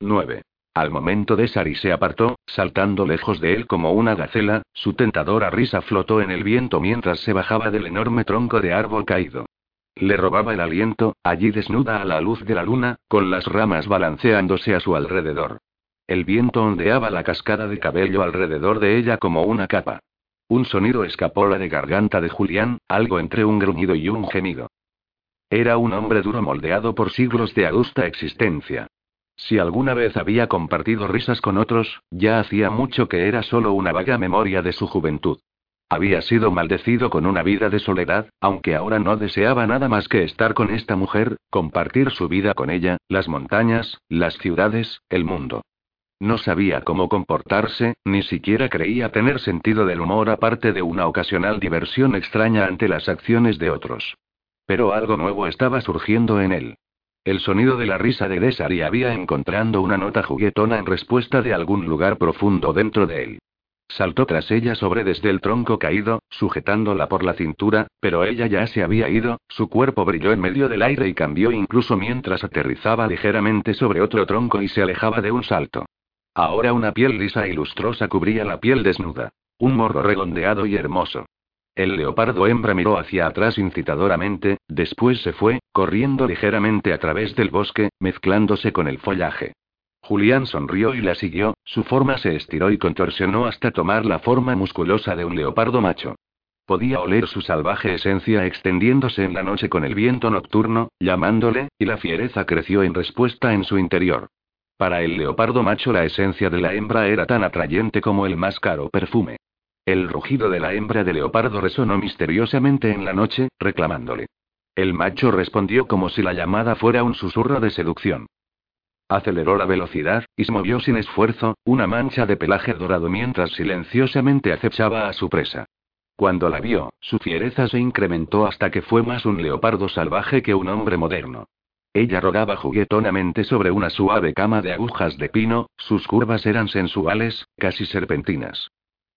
9. Al momento de Sari se apartó, saltando lejos de él como una gacela, su tentadora risa flotó en el viento mientras se bajaba del enorme tronco de árbol caído. Le robaba el aliento, allí desnuda a la luz de la luna, con las ramas balanceándose a su alrededor. El viento ondeaba la cascada de cabello alrededor de ella como una capa. Un sonido escapó la de garganta de Julián, algo entre un gruñido y un gemido. Era un hombre duro moldeado por siglos de augusta existencia. Si alguna vez había compartido risas con otros, ya hacía mucho que era solo una vaga memoria de su juventud. Había sido maldecido con una vida de soledad, aunque ahora no deseaba nada más que estar con esta mujer, compartir su vida con ella, las montañas, las ciudades, el mundo. No sabía cómo comportarse, ni siquiera creía tener sentido del humor aparte de una ocasional diversión extraña ante las acciones de otros. Pero algo nuevo estaba surgiendo en él. El sonido de la risa de Desari había encontrando una nota juguetona en respuesta de algún lugar profundo dentro de él. Saltó tras ella sobre desde el tronco caído, sujetándola por la cintura, pero ella ya se había ido, su cuerpo brilló en medio del aire y cambió incluso mientras aterrizaba ligeramente sobre otro tronco y se alejaba de un salto. Ahora una piel lisa y lustrosa cubría la piel desnuda. Un morro redondeado y hermoso. El leopardo hembra miró hacia atrás incitadoramente, después se fue, corriendo ligeramente a través del bosque, mezclándose con el follaje. Julián sonrió y la siguió, su forma se estiró y contorsionó hasta tomar la forma musculosa de un leopardo macho. Podía oler su salvaje esencia extendiéndose en la noche con el viento nocturno, llamándole, y la fiereza creció en respuesta en su interior. Para el leopardo macho la esencia de la hembra era tan atrayente como el más caro perfume. El rugido de la hembra de leopardo resonó misteriosamente en la noche, reclamándole. El macho respondió como si la llamada fuera un susurro de seducción. Aceleró la velocidad, y se movió sin esfuerzo, una mancha de pelaje dorado mientras silenciosamente acechaba a su presa. Cuando la vio, su fiereza se incrementó hasta que fue más un leopardo salvaje que un hombre moderno. Ella rodaba juguetonamente sobre una suave cama de agujas de pino, sus curvas eran sensuales, casi serpentinas.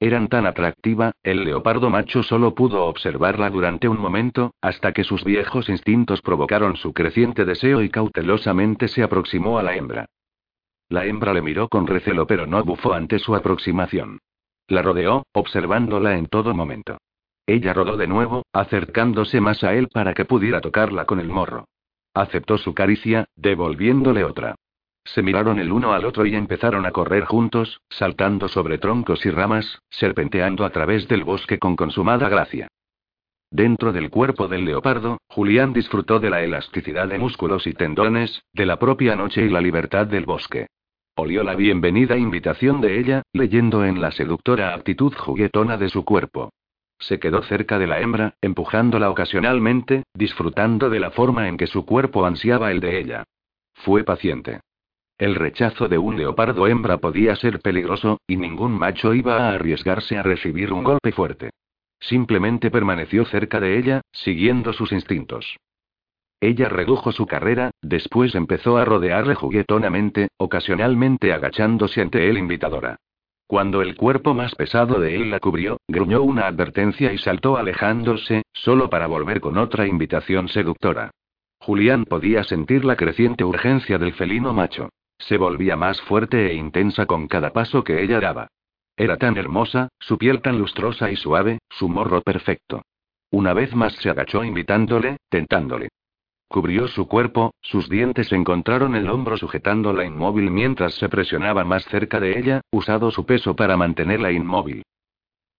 Eran tan atractiva, el leopardo macho solo pudo observarla durante un momento, hasta que sus viejos instintos provocaron su creciente deseo y cautelosamente se aproximó a la hembra. La hembra le miró con recelo pero no bufó ante su aproximación. La rodeó, observándola en todo momento. Ella rodó de nuevo, acercándose más a él para que pudiera tocarla con el morro. Aceptó su caricia, devolviéndole otra. Se miraron el uno al otro y empezaron a correr juntos, saltando sobre troncos y ramas, serpenteando a través del bosque con consumada gracia. Dentro del cuerpo del leopardo, Julián disfrutó de la elasticidad de músculos y tendones, de la propia noche y la libertad del bosque. Olió la bienvenida invitación de ella, leyendo en la seductora actitud juguetona de su cuerpo. Se quedó cerca de la hembra, empujándola ocasionalmente, disfrutando de la forma en que su cuerpo ansiaba el de ella. Fue paciente. El rechazo de un leopardo hembra podía ser peligroso, y ningún macho iba a arriesgarse a recibir un golpe fuerte. Simplemente permaneció cerca de ella, siguiendo sus instintos. Ella redujo su carrera, después empezó a rodearle juguetonamente, ocasionalmente agachándose ante él invitadora. Cuando el cuerpo más pesado de él la cubrió, gruñó una advertencia y saltó alejándose, solo para volver con otra invitación seductora. Julián podía sentir la creciente urgencia del felino macho. Se volvía más fuerte e intensa con cada paso que ella daba. Era tan hermosa, su piel tan lustrosa y suave, su morro perfecto. Una vez más se agachó invitándole, tentándole. Cubrió su cuerpo, sus dientes encontraron el hombro sujetándola inmóvil mientras se presionaba más cerca de ella, usado su peso para mantenerla inmóvil.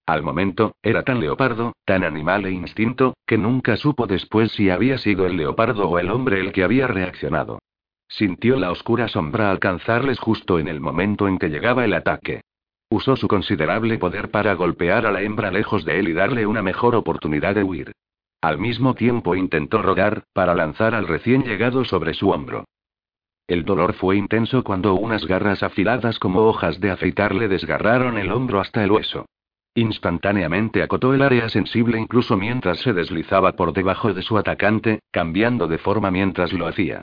Al momento, era tan leopardo, tan animal e instinto, que nunca supo después si había sido el leopardo o el hombre el que había reaccionado. Sintió la oscura sombra alcanzarles justo en el momento en que llegaba el ataque. Usó su considerable poder para golpear a la hembra lejos de él y darle una mejor oportunidad de huir. Al mismo tiempo intentó rodar, para lanzar al recién llegado sobre su hombro. El dolor fue intenso cuando unas garras afiladas como hojas de afeitar le desgarraron el hombro hasta el hueso. Instantáneamente acotó el área sensible incluso mientras se deslizaba por debajo de su atacante, cambiando de forma mientras lo hacía.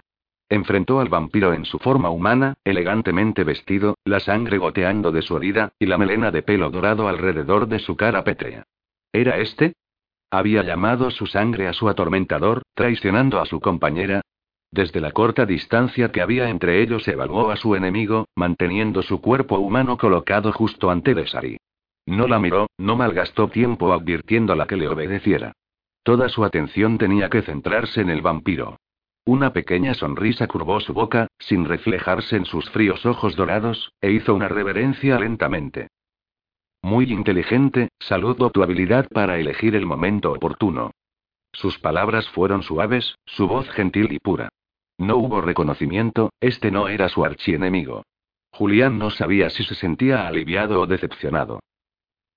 Enfrentó al vampiro en su forma humana, elegantemente vestido, la sangre goteando de su herida, y la melena de pelo dorado alrededor de su cara pétrea. ¿Era este? Había llamado su sangre a su atormentador, traicionando a su compañera, desde la corta distancia que había entre ellos evaluó a su enemigo, manteniendo su cuerpo humano colocado justo ante Desari. No la miró, no malgastó tiempo advirtiéndola que le obedeciera. Toda su atención tenía que centrarse en el vampiro. Una pequeña sonrisa curvó su boca, sin reflejarse en sus fríos ojos dorados, e hizo una reverencia lentamente. Muy inteligente, saludo tu habilidad para elegir el momento oportuno. Sus palabras fueron suaves, su voz gentil y pura. No hubo reconocimiento, este no era su archienemigo. Julián no sabía si se sentía aliviado o decepcionado.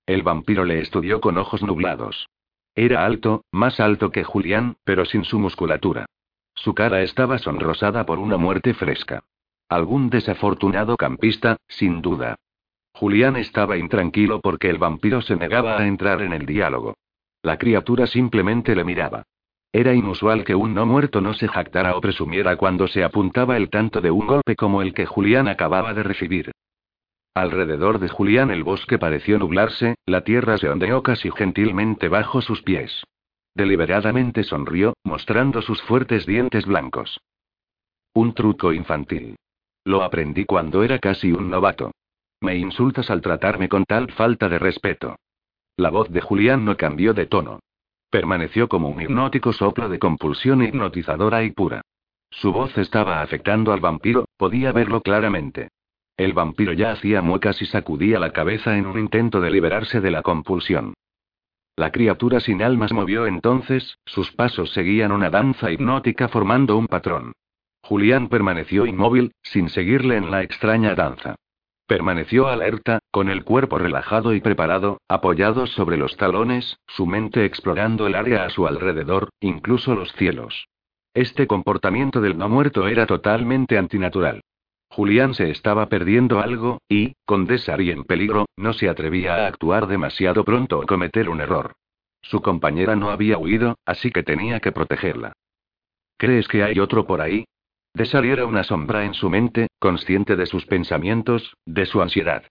El vampiro le estudió con ojos nublados. Era alto, más alto que Julián, pero sin su musculatura. Su cara estaba sonrosada por una muerte fresca. Algún desafortunado campista, sin duda. Julián estaba intranquilo porque el vampiro se negaba a entrar en el diálogo. La criatura simplemente le miraba. Era inusual que un no muerto no se jactara o presumiera cuando se apuntaba el tanto de un golpe como el que Julián acababa de recibir. Alrededor de Julián el bosque pareció nublarse, la tierra se ondeó casi gentilmente bajo sus pies. Deliberadamente sonrió, mostrando sus fuertes dientes blancos. Un truco infantil. Lo aprendí cuando era casi un novato. Me insultas al tratarme con tal falta de respeto. La voz de Julián no cambió de tono. Permaneció como un hipnótico soplo de compulsión hipnotizadora y pura. Su voz estaba afectando al vampiro, podía verlo claramente. El vampiro ya hacía muecas y sacudía la cabeza en un intento de liberarse de la compulsión. La criatura sin almas movió entonces, sus pasos seguían una danza hipnótica formando un patrón. Julián permaneció inmóvil, sin seguirle en la extraña danza. Permaneció alerta, con el cuerpo relajado y preparado, apoyado sobre los talones, su mente explorando el área a su alrededor, incluso los cielos. Este comportamiento del no muerto era totalmente antinatural. Julián se estaba perdiendo algo, y, con Desari en peligro, no se atrevía a actuar demasiado pronto o cometer un error. Su compañera no había huido, así que tenía que protegerla. ¿Crees que hay otro por ahí? De saliera una sombra en su mente, consciente de sus pensamientos, de su ansiedad.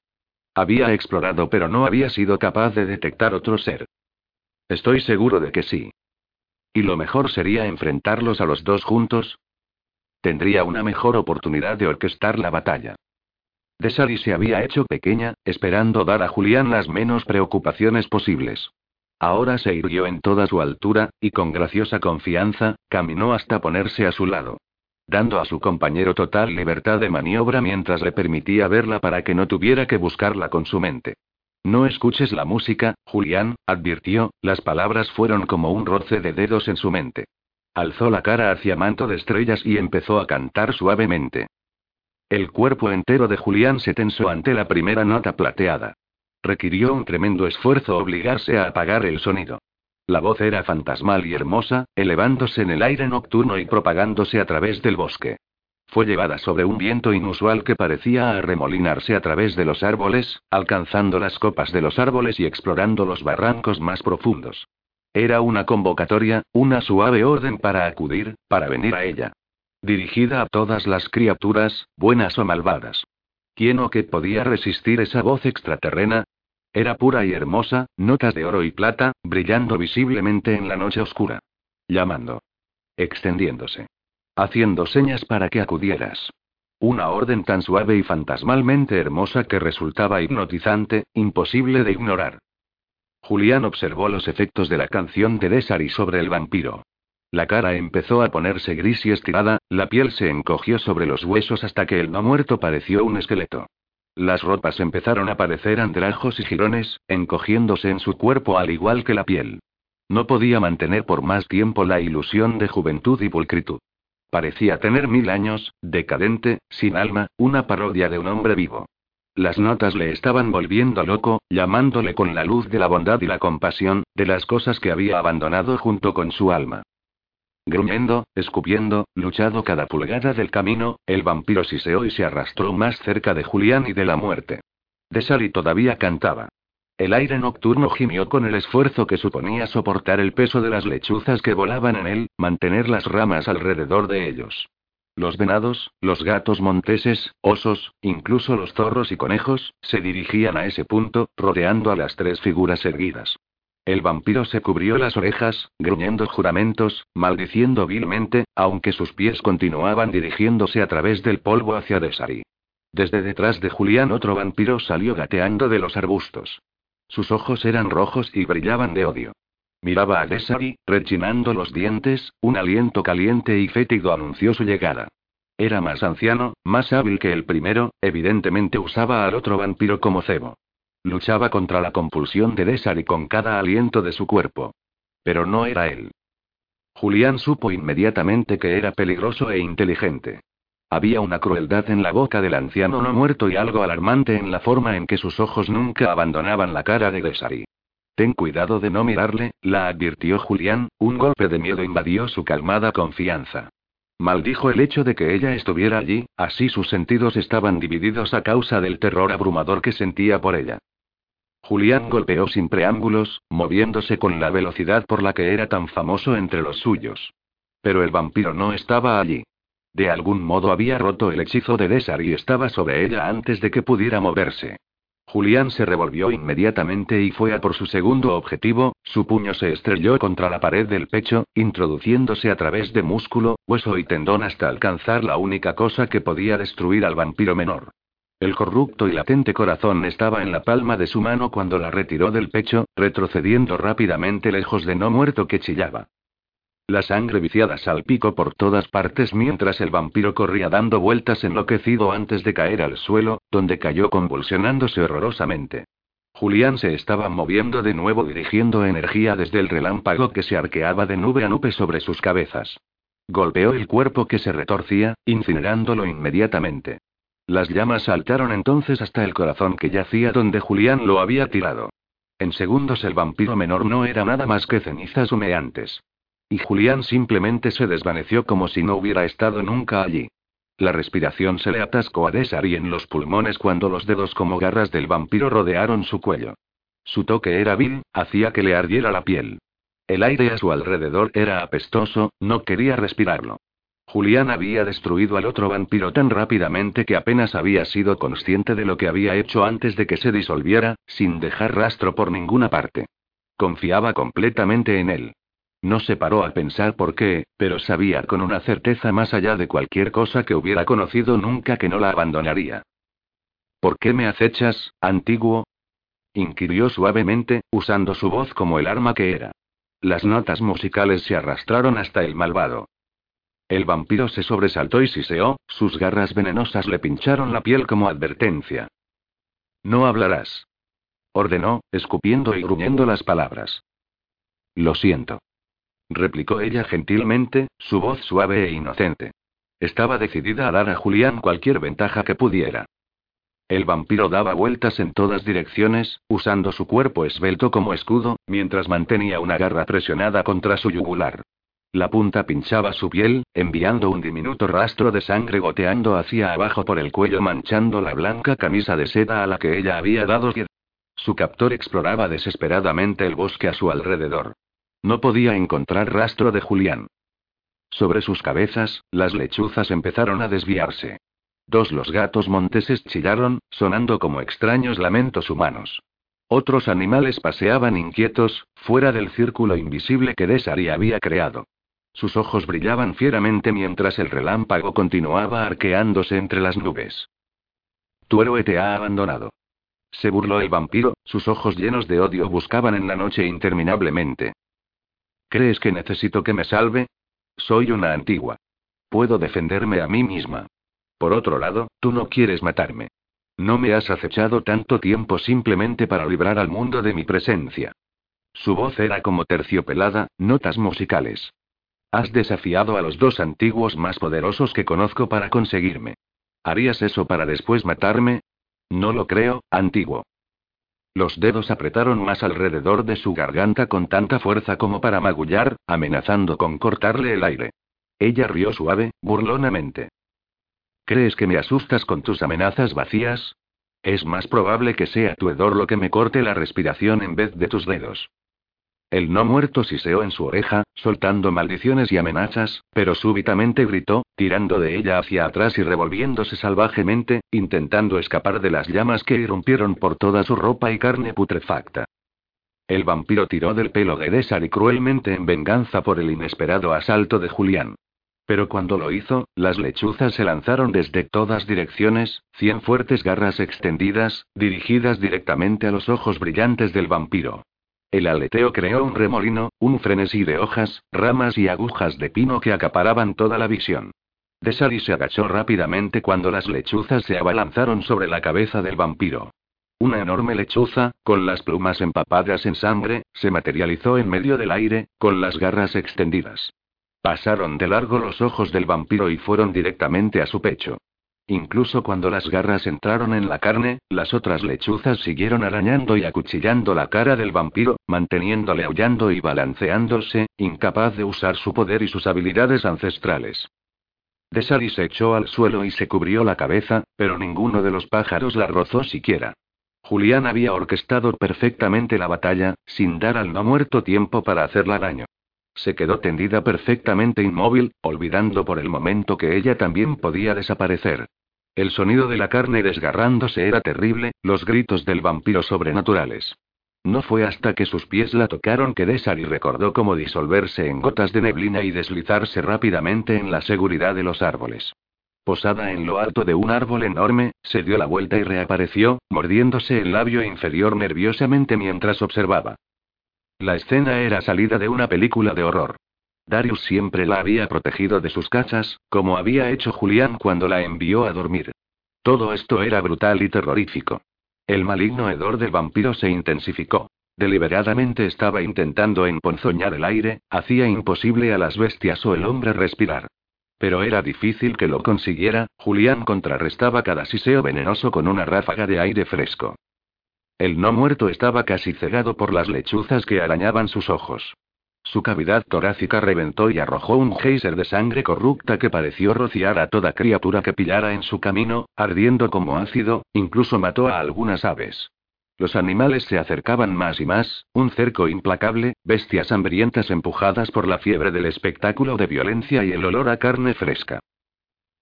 Había explorado pero no había sido capaz de detectar otro ser. Estoy seguro de que sí. ¿Y lo mejor sería enfrentarlos a los dos juntos? Tendría una mejor oportunidad de orquestar la batalla. Desali se había hecho pequeña, esperando dar a Julián las menos preocupaciones posibles. Ahora se irguió en toda su altura, y con graciosa confianza, caminó hasta ponerse a su lado dando a su compañero total libertad de maniobra mientras le permitía verla para que no tuviera que buscarla con su mente. No escuches la música, Julián, advirtió, las palabras fueron como un roce de dedos en su mente. Alzó la cara hacia manto de estrellas y empezó a cantar suavemente. El cuerpo entero de Julián se tensó ante la primera nota plateada. Requirió un tremendo esfuerzo obligarse a apagar el sonido. La voz era fantasmal y hermosa, elevándose en el aire nocturno y propagándose a través del bosque. Fue llevada sobre un viento inusual que parecía arremolinarse a través de los árboles, alcanzando las copas de los árboles y explorando los barrancos más profundos. Era una convocatoria, una suave orden para acudir, para venir a ella. Dirigida a todas las criaturas, buenas o malvadas. ¿Quién o qué podía resistir esa voz extraterrena? Era pura y hermosa, notas de oro y plata, brillando visiblemente en la noche oscura. Llamando. Extendiéndose. Haciendo señas para que acudieras. Una orden tan suave y fantasmalmente hermosa que resultaba hipnotizante, imposible de ignorar. Julián observó los efectos de la canción de Desari sobre el vampiro. La cara empezó a ponerse gris y estirada, la piel se encogió sobre los huesos hasta que el no muerto pareció un esqueleto. Las ropas empezaron a parecer andrajos y jirones, encogiéndose en su cuerpo al igual que la piel. No podía mantener por más tiempo la ilusión de juventud y pulcritud. Parecía tener mil años, decadente, sin alma, una parodia de un hombre vivo. Las notas le estaban volviendo loco, llamándole con la luz de la bondad y la compasión, de las cosas que había abandonado junto con su alma. Gruñendo, escupiendo, luchado cada pulgada del camino, el vampiro siseó y se arrastró más cerca de Julián y de la muerte. Desari todavía cantaba. El aire nocturno gimió con el esfuerzo que suponía soportar el peso de las lechuzas que volaban en él, mantener las ramas alrededor de ellos. Los venados, los gatos monteses, osos, incluso los zorros y conejos, se dirigían a ese punto, rodeando a las tres figuras erguidas. El vampiro se cubrió las orejas, gruñendo juramentos, maldiciendo vilmente, aunque sus pies continuaban dirigiéndose a través del polvo hacia Desari. Desde detrás de Julián otro vampiro salió gateando de los arbustos. Sus ojos eran rojos y brillaban de odio. Miraba a Desari, rechinando los dientes, un aliento caliente y fétido anunció su llegada. Era más anciano, más hábil que el primero, evidentemente usaba al otro vampiro como cebo. Luchaba contra la compulsión de Desari con cada aliento de su cuerpo. Pero no era él. Julián supo inmediatamente que era peligroso e inteligente. Había una crueldad en la boca del anciano no muerto y algo alarmante en la forma en que sus ojos nunca abandonaban la cara de Desari. Ten cuidado de no mirarle, la advirtió Julián, un golpe de miedo invadió su calmada confianza. Maldijo el hecho de que ella estuviera allí, así sus sentidos estaban divididos a causa del terror abrumador que sentía por ella. Julián golpeó sin preámbulos, moviéndose con la velocidad por la que era tan famoso entre los suyos. Pero el vampiro no estaba allí. De algún modo había roto el hechizo de Desar y estaba sobre ella antes de que pudiera moverse. Julián se revolvió inmediatamente y fue a por su segundo objetivo, su puño se estrelló contra la pared del pecho, introduciéndose a través de músculo, hueso y tendón hasta alcanzar la única cosa que podía destruir al vampiro menor. El corrupto y latente corazón estaba en la palma de su mano cuando la retiró del pecho, retrocediendo rápidamente lejos de no muerto que chillaba. La sangre viciada salpicó por todas partes mientras el vampiro corría dando vueltas enloquecido antes de caer al suelo, donde cayó convulsionándose horrorosamente. Julián se estaba moviendo de nuevo dirigiendo energía desde el relámpago que se arqueaba de nube a nube sobre sus cabezas. Golpeó el cuerpo que se retorcía, incinerándolo inmediatamente. Las llamas saltaron entonces hasta el corazón que yacía donde Julián lo había tirado. En segundos el vampiro menor no era nada más que cenizas humeantes. Y Julián simplemente se desvaneció como si no hubiera estado nunca allí. La respiración se le atascó a Desari en los pulmones cuando los dedos como garras del vampiro rodearon su cuello. Su toque era vil, hacía que le ardiera la piel. El aire a su alrededor era apestoso, no quería respirarlo. Julián había destruido al otro vampiro tan rápidamente que apenas había sido consciente de lo que había hecho antes de que se disolviera, sin dejar rastro por ninguna parte. Confiaba completamente en él. No se paró a pensar por qué, pero sabía con una certeza más allá de cualquier cosa que hubiera conocido nunca que no la abandonaría. ¿Por qué me acechas, antiguo? inquirió suavemente, usando su voz como el arma que era. Las notas musicales se arrastraron hasta el malvado. El vampiro se sobresaltó y siseó, sus garras venenosas le pincharon la piel como advertencia. No hablarás. Ordenó, escupiendo y gruñendo las palabras. Lo siento. Replicó ella gentilmente, su voz suave e inocente. Estaba decidida a dar a Julián cualquier ventaja que pudiera. El vampiro daba vueltas en todas direcciones, usando su cuerpo esbelto como escudo, mientras mantenía una garra presionada contra su yugular. La punta pinchaba su piel, enviando un diminuto rastro de sangre goteando hacia abajo por el cuello manchando la blanca camisa de seda a la que ella había dado Su captor exploraba desesperadamente el bosque a su alrededor. No podía encontrar rastro de Julián. Sobre sus cabezas, las lechuzas empezaron a desviarse. Dos los gatos monteses chillaron, sonando como extraños lamentos humanos. Otros animales paseaban inquietos, fuera del círculo invisible que Desari había creado. Sus ojos brillaban fieramente mientras el relámpago continuaba arqueándose entre las nubes. Tu héroe te ha abandonado. Se burló el vampiro, sus ojos llenos de odio buscaban en la noche interminablemente. ¿Crees que necesito que me salve? Soy una antigua. Puedo defenderme a mí misma. Por otro lado, tú no quieres matarme. No me has acechado tanto tiempo simplemente para librar al mundo de mi presencia. Su voz era como terciopelada, notas musicales. Has desafiado a los dos antiguos más poderosos que conozco para conseguirme. ¿Harías eso para después matarme? No lo creo, antiguo. Los dedos apretaron más alrededor de su garganta con tanta fuerza como para magullar, amenazando con cortarle el aire. Ella rió suave, burlonamente. ¿Crees que me asustas con tus amenazas vacías? Es más probable que sea tu hedor lo que me corte la respiración en vez de tus dedos. El no muerto siseó en su oreja, soltando maldiciones y amenazas, pero súbitamente gritó, tirando de ella hacia atrás y revolviéndose salvajemente, intentando escapar de las llamas que irrumpieron por toda su ropa y carne putrefacta. El vampiro tiró del pelo de Désar y cruelmente en venganza por el inesperado asalto de Julián. Pero cuando lo hizo, las lechuzas se lanzaron desde todas direcciones, cien fuertes garras extendidas, dirigidas directamente a los ojos brillantes del vampiro. El aleteo creó un remolino, un frenesí de hojas, ramas y agujas de pino que acaparaban toda la visión. Desari se agachó rápidamente cuando las lechuzas se abalanzaron sobre la cabeza del vampiro. Una enorme lechuza, con las plumas empapadas en sangre, se materializó en medio del aire, con las garras extendidas. Pasaron de largo los ojos del vampiro y fueron directamente a su pecho. Incluso cuando las garras entraron en la carne, las otras lechuzas siguieron arañando y acuchillando la cara del vampiro, manteniéndole aullando y balanceándose, incapaz de usar su poder y sus habilidades ancestrales. Desari se echó al suelo y se cubrió la cabeza, pero ninguno de los pájaros la rozó siquiera. Julián había orquestado perfectamente la batalla, sin dar al no muerto tiempo para hacerla daño. Se quedó tendida perfectamente inmóvil, olvidando por el momento que ella también podía desaparecer. El sonido de la carne desgarrándose era terrible, los gritos del vampiro sobrenaturales. No fue hasta que sus pies la tocaron que Desari recordó cómo disolverse en gotas de neblina y deslizarse rápidamente en la seguridad de los árboles. Posada en lo alto de un árbol enorme, se dio la vuelta y reapareció, mordiéndose el labio inferior nerviosamente mientras observaba. La escena era salida de una película de horror. Darius siempre la había protegido de sus cachas, como había hecho Julián cuando la envió a dormir. Todo esto era brutal y terrorífico. El maligno hedor del vampiro se intensificó. Deliberadamente estaba intentando emponzoñar el aire, hacía imposible a las bestias o el hombre respirar. Pero era difícil que lo consiguiera, Julián contrarrestaba cada siseo venenoso con una ráfaga de aire fresco. El no muerto estaba casi cegado por las lechuzas que arañaban sus ojos. Su cavidad torácica reventó y arrojó un geyser de sangre corrupta que pareció rociar a toda criatura que pillara en su camino, ardiendo como ácido, incluso mató a algunas aves. Los animales se acercaban más y más, un cerco implacable, bestias hambrientas empujadas por la fiebre del espectáculo de violencia y el olor a carne fresca.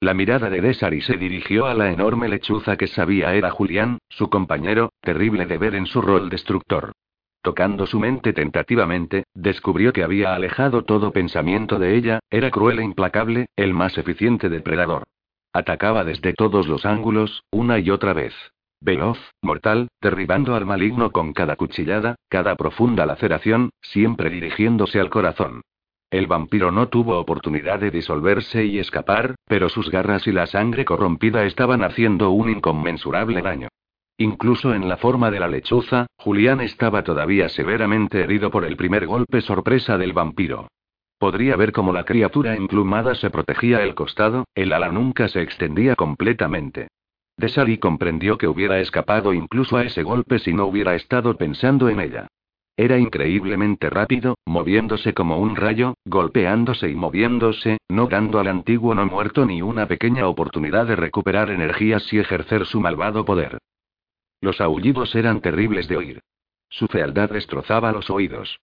La mirada de Desari se dirigió a la enorme lechuza que sabía era Julián, su compañero, terrible de ver en su rol destructor. Tocando su mente tentativamente, descubrió que había alejado todo pensamiento de ella, era cruel e implacable, el más eficiente depredador. Atacaba desde todos los ángulos, una y otra vez. Veloz, mortal, derribando al maligno con cada cuchillada, cada profunda laceración, siempre dirigiéndose al corazón. El vampiro no tuvo oportunidad de disolverse y escapar, pero sus garras y la sangre corrompida estaban haciendo un inconmensurable daño. Incluso en la forma de la lechuza, Julián estaba todavía severamente herido por el primer golpe sorpresa del vampiro. Podría ver cómo la criatura emplumada se protegía el costado, el ala nunca se extendía completamente. Desali comprendió que hubiera escapado incluso a ese golpe si no hubiera estado pensando en ella. Era increíblemente rápido, moviéndose como un rayo, golpeándose y moviéndose, no dando al antiguo no muerto ni una pequeña oportunidad de recuperar energías y ejercer su malvado poder. Los aullidos eran terribles de oír. Su fealdad destrozaba los oídos.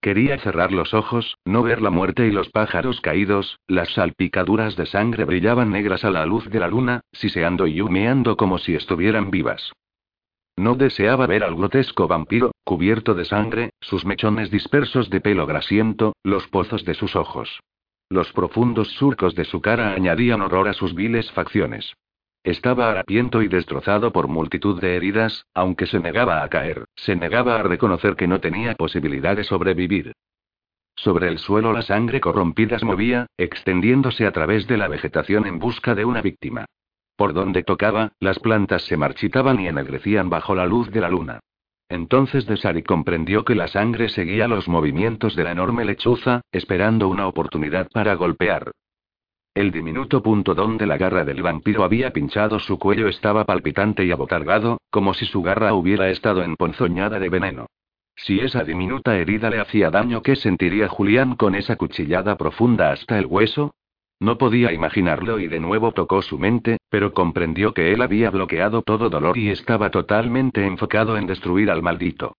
Quería cerrar los ojos, no ver la muerte y los pájaros caídos, las salpicaduras de sangre brillaban negras a la luz de la luna, siseando y humeando como si estuvieran vivas. No deseaba ver al grotesco vampiro, cubierto de sangre, sus mechones dispersos de pelo grasiento, los pozos de sus ojos. Los profundos surcos de su cara añadían horror a sus viles facciones. Estaba harapiento y destrozado por multitud de heridas, aunque se negaba a caer, se negaba a reconocer que no tenía posibilidad de sobrevivir. Sobre el suelo la sangre corrompida se movía, extendiéndose a través de la vegetación en busca de una víctima. Por donde tocaba, las plantas se marchitaban y ennegrecían bajo la luz de la luna. Entonces Desari comprendió que la sangre seguía los movimientos de la enorme lechuza, esperando una oportunidad para golpear. El diminuto punto donde la garra del vampiro había pinchado su cuello estaba palpitante y abotargado, como si su garra hubiera estado emponzoñada de veneno. Si esa diminuta herida le hacía daño, ¿qué sentiría Julián con esa cuchillada profunda hasta el hueso? No podía imaginarlo y de nuevo tocó su mente, pero comprendió que él había bloqueado todo dolor y estaba totalmente enfocado en destruir al maldito.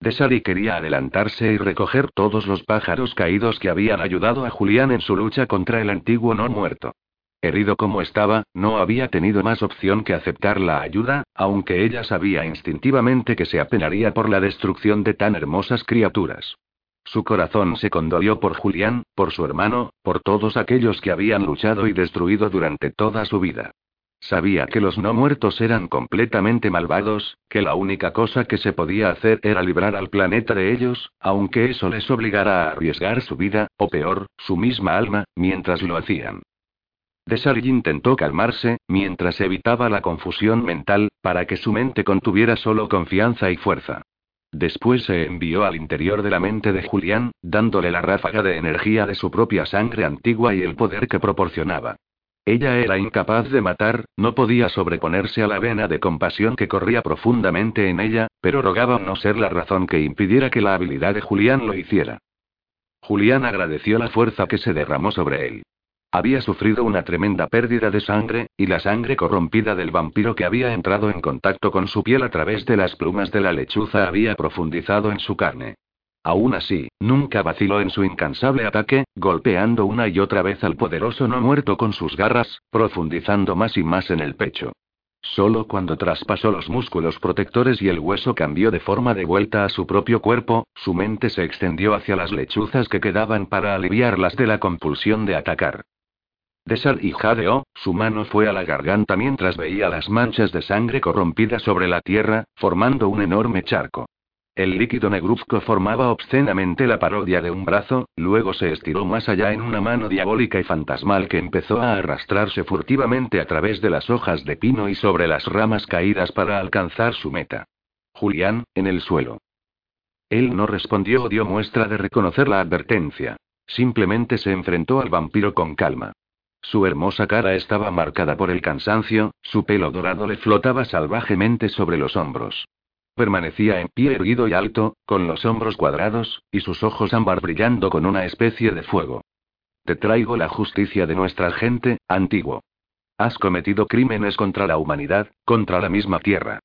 Desari quería adelantarse y recoger todos los pájaros caídos que habían ayudado a Julián en su lucha contra el antiguo no muerto. Herido como estaba, no había tenido más opción que aceptar la ayuda, aunque ella sabía instintivamente que se apenaría por la destrucción de tan hermosas criaturas. Su corazón se condolió por Julián, por su hermano, por todos aquellos que habían luchado y destruido durante toda su vida. Sabía que los no muertos eran completamente malvados, que la única cosa que se podía hacer era librar al planeta de ellos, aunque eso les obligara a arriesgar su vida, o peor, su misma alma, mientras lo hacían. Desargy intentó calmarse, mientras evitaba la confusión mental, para que su mente contuviera solo confianza y fuerza. Después se envió al interior de la mente de Julián, dándole la ráfaga de energía de su propia sangre antigua y el poder que proporcionaba. Ella era incapaz de matar, no podía sobreponerse a la vena de compasión que corría profundamente en ella, pero rogaba no ser la razón que impidiera que la habilidad de Julián lo hiciera. Julián agradeció la fuerza que se derramó sobre él. Había sufrido una tremenda pérdida de sangre, y la sangre corrompida del vampiro que había entrado en contacto con su piel a través de las plumas de la lechuza había profundizado en su carne. Aún así, nunca vaciló en su incansable ataque, golpeando una y otra vez al poderoso no muerto con sus garras, profundizando más y más en el pecho. Solo cuando traspasó los músculos protectores y el hueso cambió de forma de vuelta a su propio cuerpo, su mente se extendió hacia las lechuzas que quedaban para aliviarlas de la compulsión de atacar. Desal y jadeó, su mano fue a la garganta mientras veía las manchas de sangre corrompida sobre la tierra, formando un enorme charco. El líquido negruzco formaba obscenamente la parodia de un brazo, luego se estiró más allá en una mano diabólica y fantasmal que empezó a arrastrarse furtivamente a través de las hojas de pino y sobre las ramas caídas para alcanzar su meta. Julián, en el suelo. Él no respondió o dio muestra de reconocer la advertencia. Simplemente se enfrentó al vampiro con calma. Su hermosa cara estaba marcada por el cansancio, su pelo dorado le flotaba salvajemente sobre los hombros. Permanecía en pie erguido y alto, con los hombros cuadrados, y sus ojos ámbar brillando con una especie de fuego. Te traigo la justicia de nuestra gente, antiguo. Has cometido crímenes contra la humanidad, contra la misma tierra.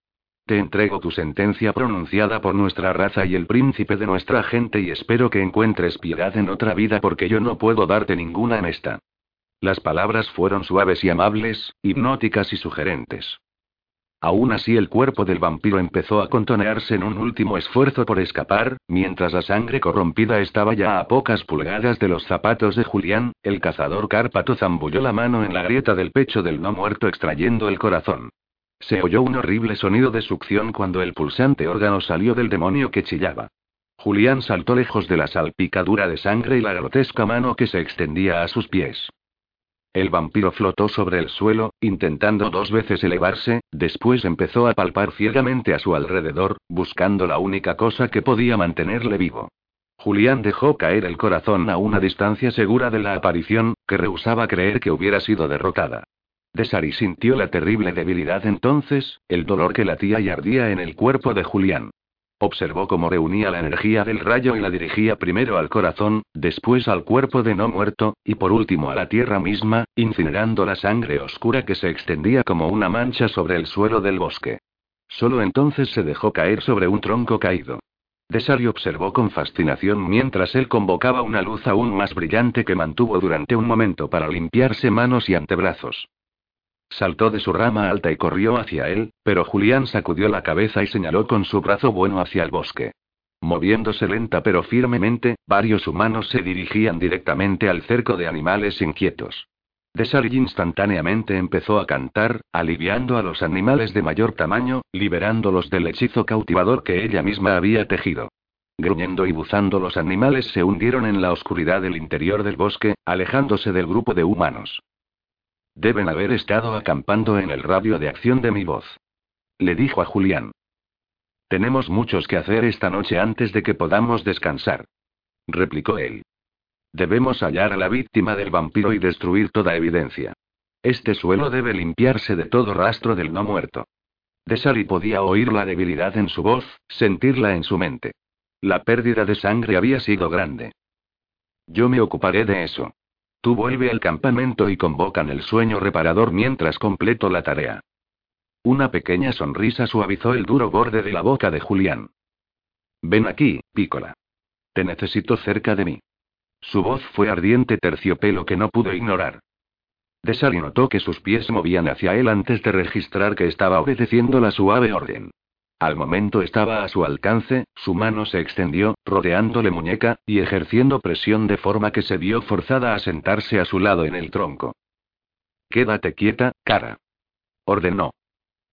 Te entrego tu sentencia pronunciada por nuestra raza y el príncipe de nuestra gente y espero que encuentres piedad en otra vida porque yo no puedo darte ninguna en esta. Las palabras fueron suaves y amables, hipnóticas y sugerentes. Aún así el cuerpo del vampiro empezó a contonearse en un último esfuerzo por escapar, mientras la sangre corrompida estaba ya a pocas pulgadas de los zapatos de Julián, el cazador Cárpato zambulló la mano en la grieta del pecho del no muerto extrayendo el corazón. Se oyó un horrible sonido de succión cuando el pulsante órgano salió del demonio que chillaba. Julián saltó lejos de la salpicadura de sangre y la grotesca mano que se extendía a sus pies. El vampiro flotó sobre el suelo, intentando dos veces elevarse, después empezó a palpar ciegamente a su alrededor, buscando la única cosa que podía mantenerle vivo. Julián dejó caer el corazón a una distancia segura de la aparición, que rehusaba creer que hubiera sido derrotada. Desari sintió la terrible debilidad entonces, el dolor que latía y ardía en el cuerpo de Julián. Observó cómo reunía la energía del rayo y la dirigía primero al corazón, después al cuerpo de no muerto, y por último a la tierra misma, incinerando la sangre oscura que se extendía como una mancha sobre el suelo del bosque. Solo entonces se dejó caer sobre un tronco caído. Desari observó con fascinación mientras él convocaba una luz aún más brillante que mantuvo durante un momento para limpiarse manos y antebrazos. Saltó de su rama alta y corrió hacia él, pero Julián sacudió la cabeza y señaló con su brazo bueno hacia el bosque. Moviéndose lenta pero firmemente, varios humanos se dirigían directamente al cerco de animales inquietos. Desargy instantáneamente empezó a cantar, aliviando a los animales de mayor tamaño, liberándolos del hechizo cautivador que ella misma había tejido. Gruñendo y buzando los animales se hundieron en la oscuridad del interior del bosque, alejándose del grupo de humanos. Deben haber estado acampando en el radio de acción de mi voz. Le dijo a Julián. Tenemos muchos que hacer esta noche antes de que podamos descansar. Replicó él. Debemos hallar a la víctima del vampiro y destruir toda evidencia. Este suelo debe limpiarse de todo rastro del no muerto. Desari podía oír la debilidad en su voz, sentirla en su mente. La pérdida de sangre había sido grande. Yo me ocuparé de eso. Tú vuelve al campamento y convocan el sueño reparador mientras completo la tarea. Una pequeña sonrisa suavizó el duro borde de la boca de Julián. Ven aquí, Pícola. Te necesito cerca de mí. Su voz fue ardiente terciopelo que no pudo ignorar. Desali notó que sus pies movían hacia él antes de registrar que estaba obedeciendo la suave orden. Al momento estaba a su alcance, su mano se extendió, rodeándole muñeca, y ejerciendo presión de forma que se vio forzada a sentarse a su lado en el tronco. Quédate quieta, cara. Ordenó.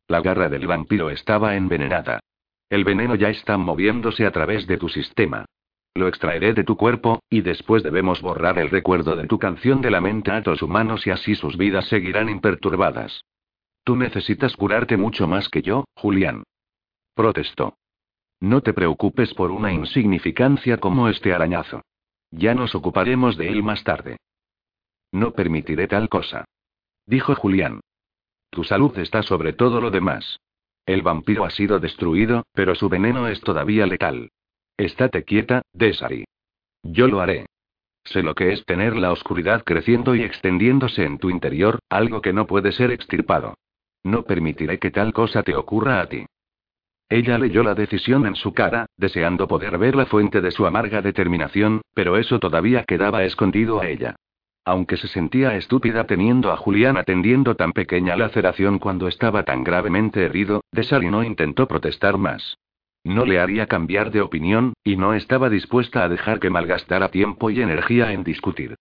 La garra del vampiro estaba envenenada. El veneno ya está moviéndose a través de tu sistema. Lo extraeré de tu cuerpo, y después debemos borrar el recuerdo de tu canción de la mente a tus humanos y así sus vidas seguirán imperturbadas. Tú necesitas curarte mucho más que yo, Julián. Protestó. No te preocupes por una insignificancia como este arañazo. Ya nos ocuparemos de él más tarde. No permitiré tal cosa. Dijo Julián. Tu salud está sobre todo lo demás. El vampiro ha sido destruido, pero su veneno es todavía letal. Estate quieta, Desari. Yo lo haré. Sé lo que es tener la oscuridad creciendo y extendiéndose en tu interior, algo que no puede ser extirpado. No permitiré que tal cosa te ocurra a ti. Ella leyó la decisión en su cara, deseando poder ver la fuente de su amarga determinación, pero eso todavía quedaba escondido a ella. Aunque se sentía estúpida teniendo a Julián atendiendo tan pequeña laceración cuando estaba tan gravemente herido, Desali no intentó protestar más. No le haría cambiar de opinión, y no estaba dispuesta a dejar que malgastara tiempo y energía en discutir.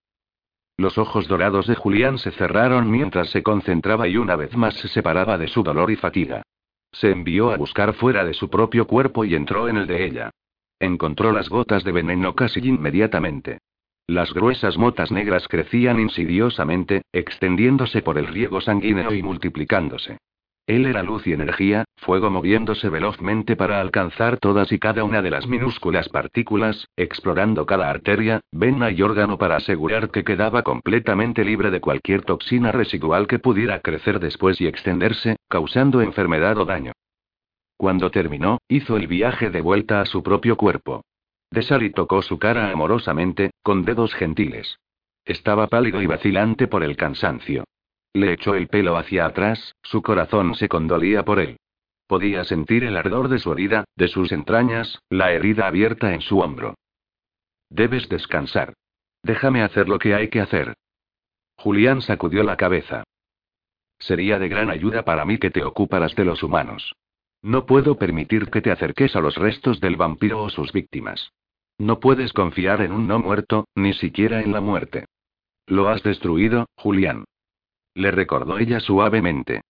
Los ojos dorados de Julián se cerraron mientras se concentraba y una vez más se separaba de su dolor y fatiga. Se envió a buscar fuera de su propio cuerpo y entró en el de ella. Encontró las gotas de veneno casi inmediatamente. Las gruesas motas negras crecían insidiosamente, extendiéndose por el riego sanguíneo y multiplicándose. Él era luz y energía, fuego moviéndose velozmente para alcanzar todas y cada una de las minúsculas partículas, explorando cada arteria, vena y órgano para asegurar que quedaba completamente libre de cualquier toxina residual que pudiera crecer después y extenderse, causando enfermedad o daño. Cuando terminó, hizo el viaje de vuelta a su propio cuerpo. Desali tocó su cara amorosamente, con dedos gentiles. Estaba pálido y vacilante por el cansancio. Le echó el pelo hacia atrás, su corazón se condolía por él. Podía sentir el ardor de su herida, de sus entrañas, la herida abierta en su hombro. Debes descansar. Déjame hacer lo que hay que hacer. Julián sacudió la cabeza. Sería de gran ayuda para mí que te ocuparas de los humanos. No puedo permitir que te acerques a los restos del vampiro o sus víctimas. No puedes confiar en un no muerto, ni siquiera en la muerte. Lo has destruido, Julián le recordó ella suavemente.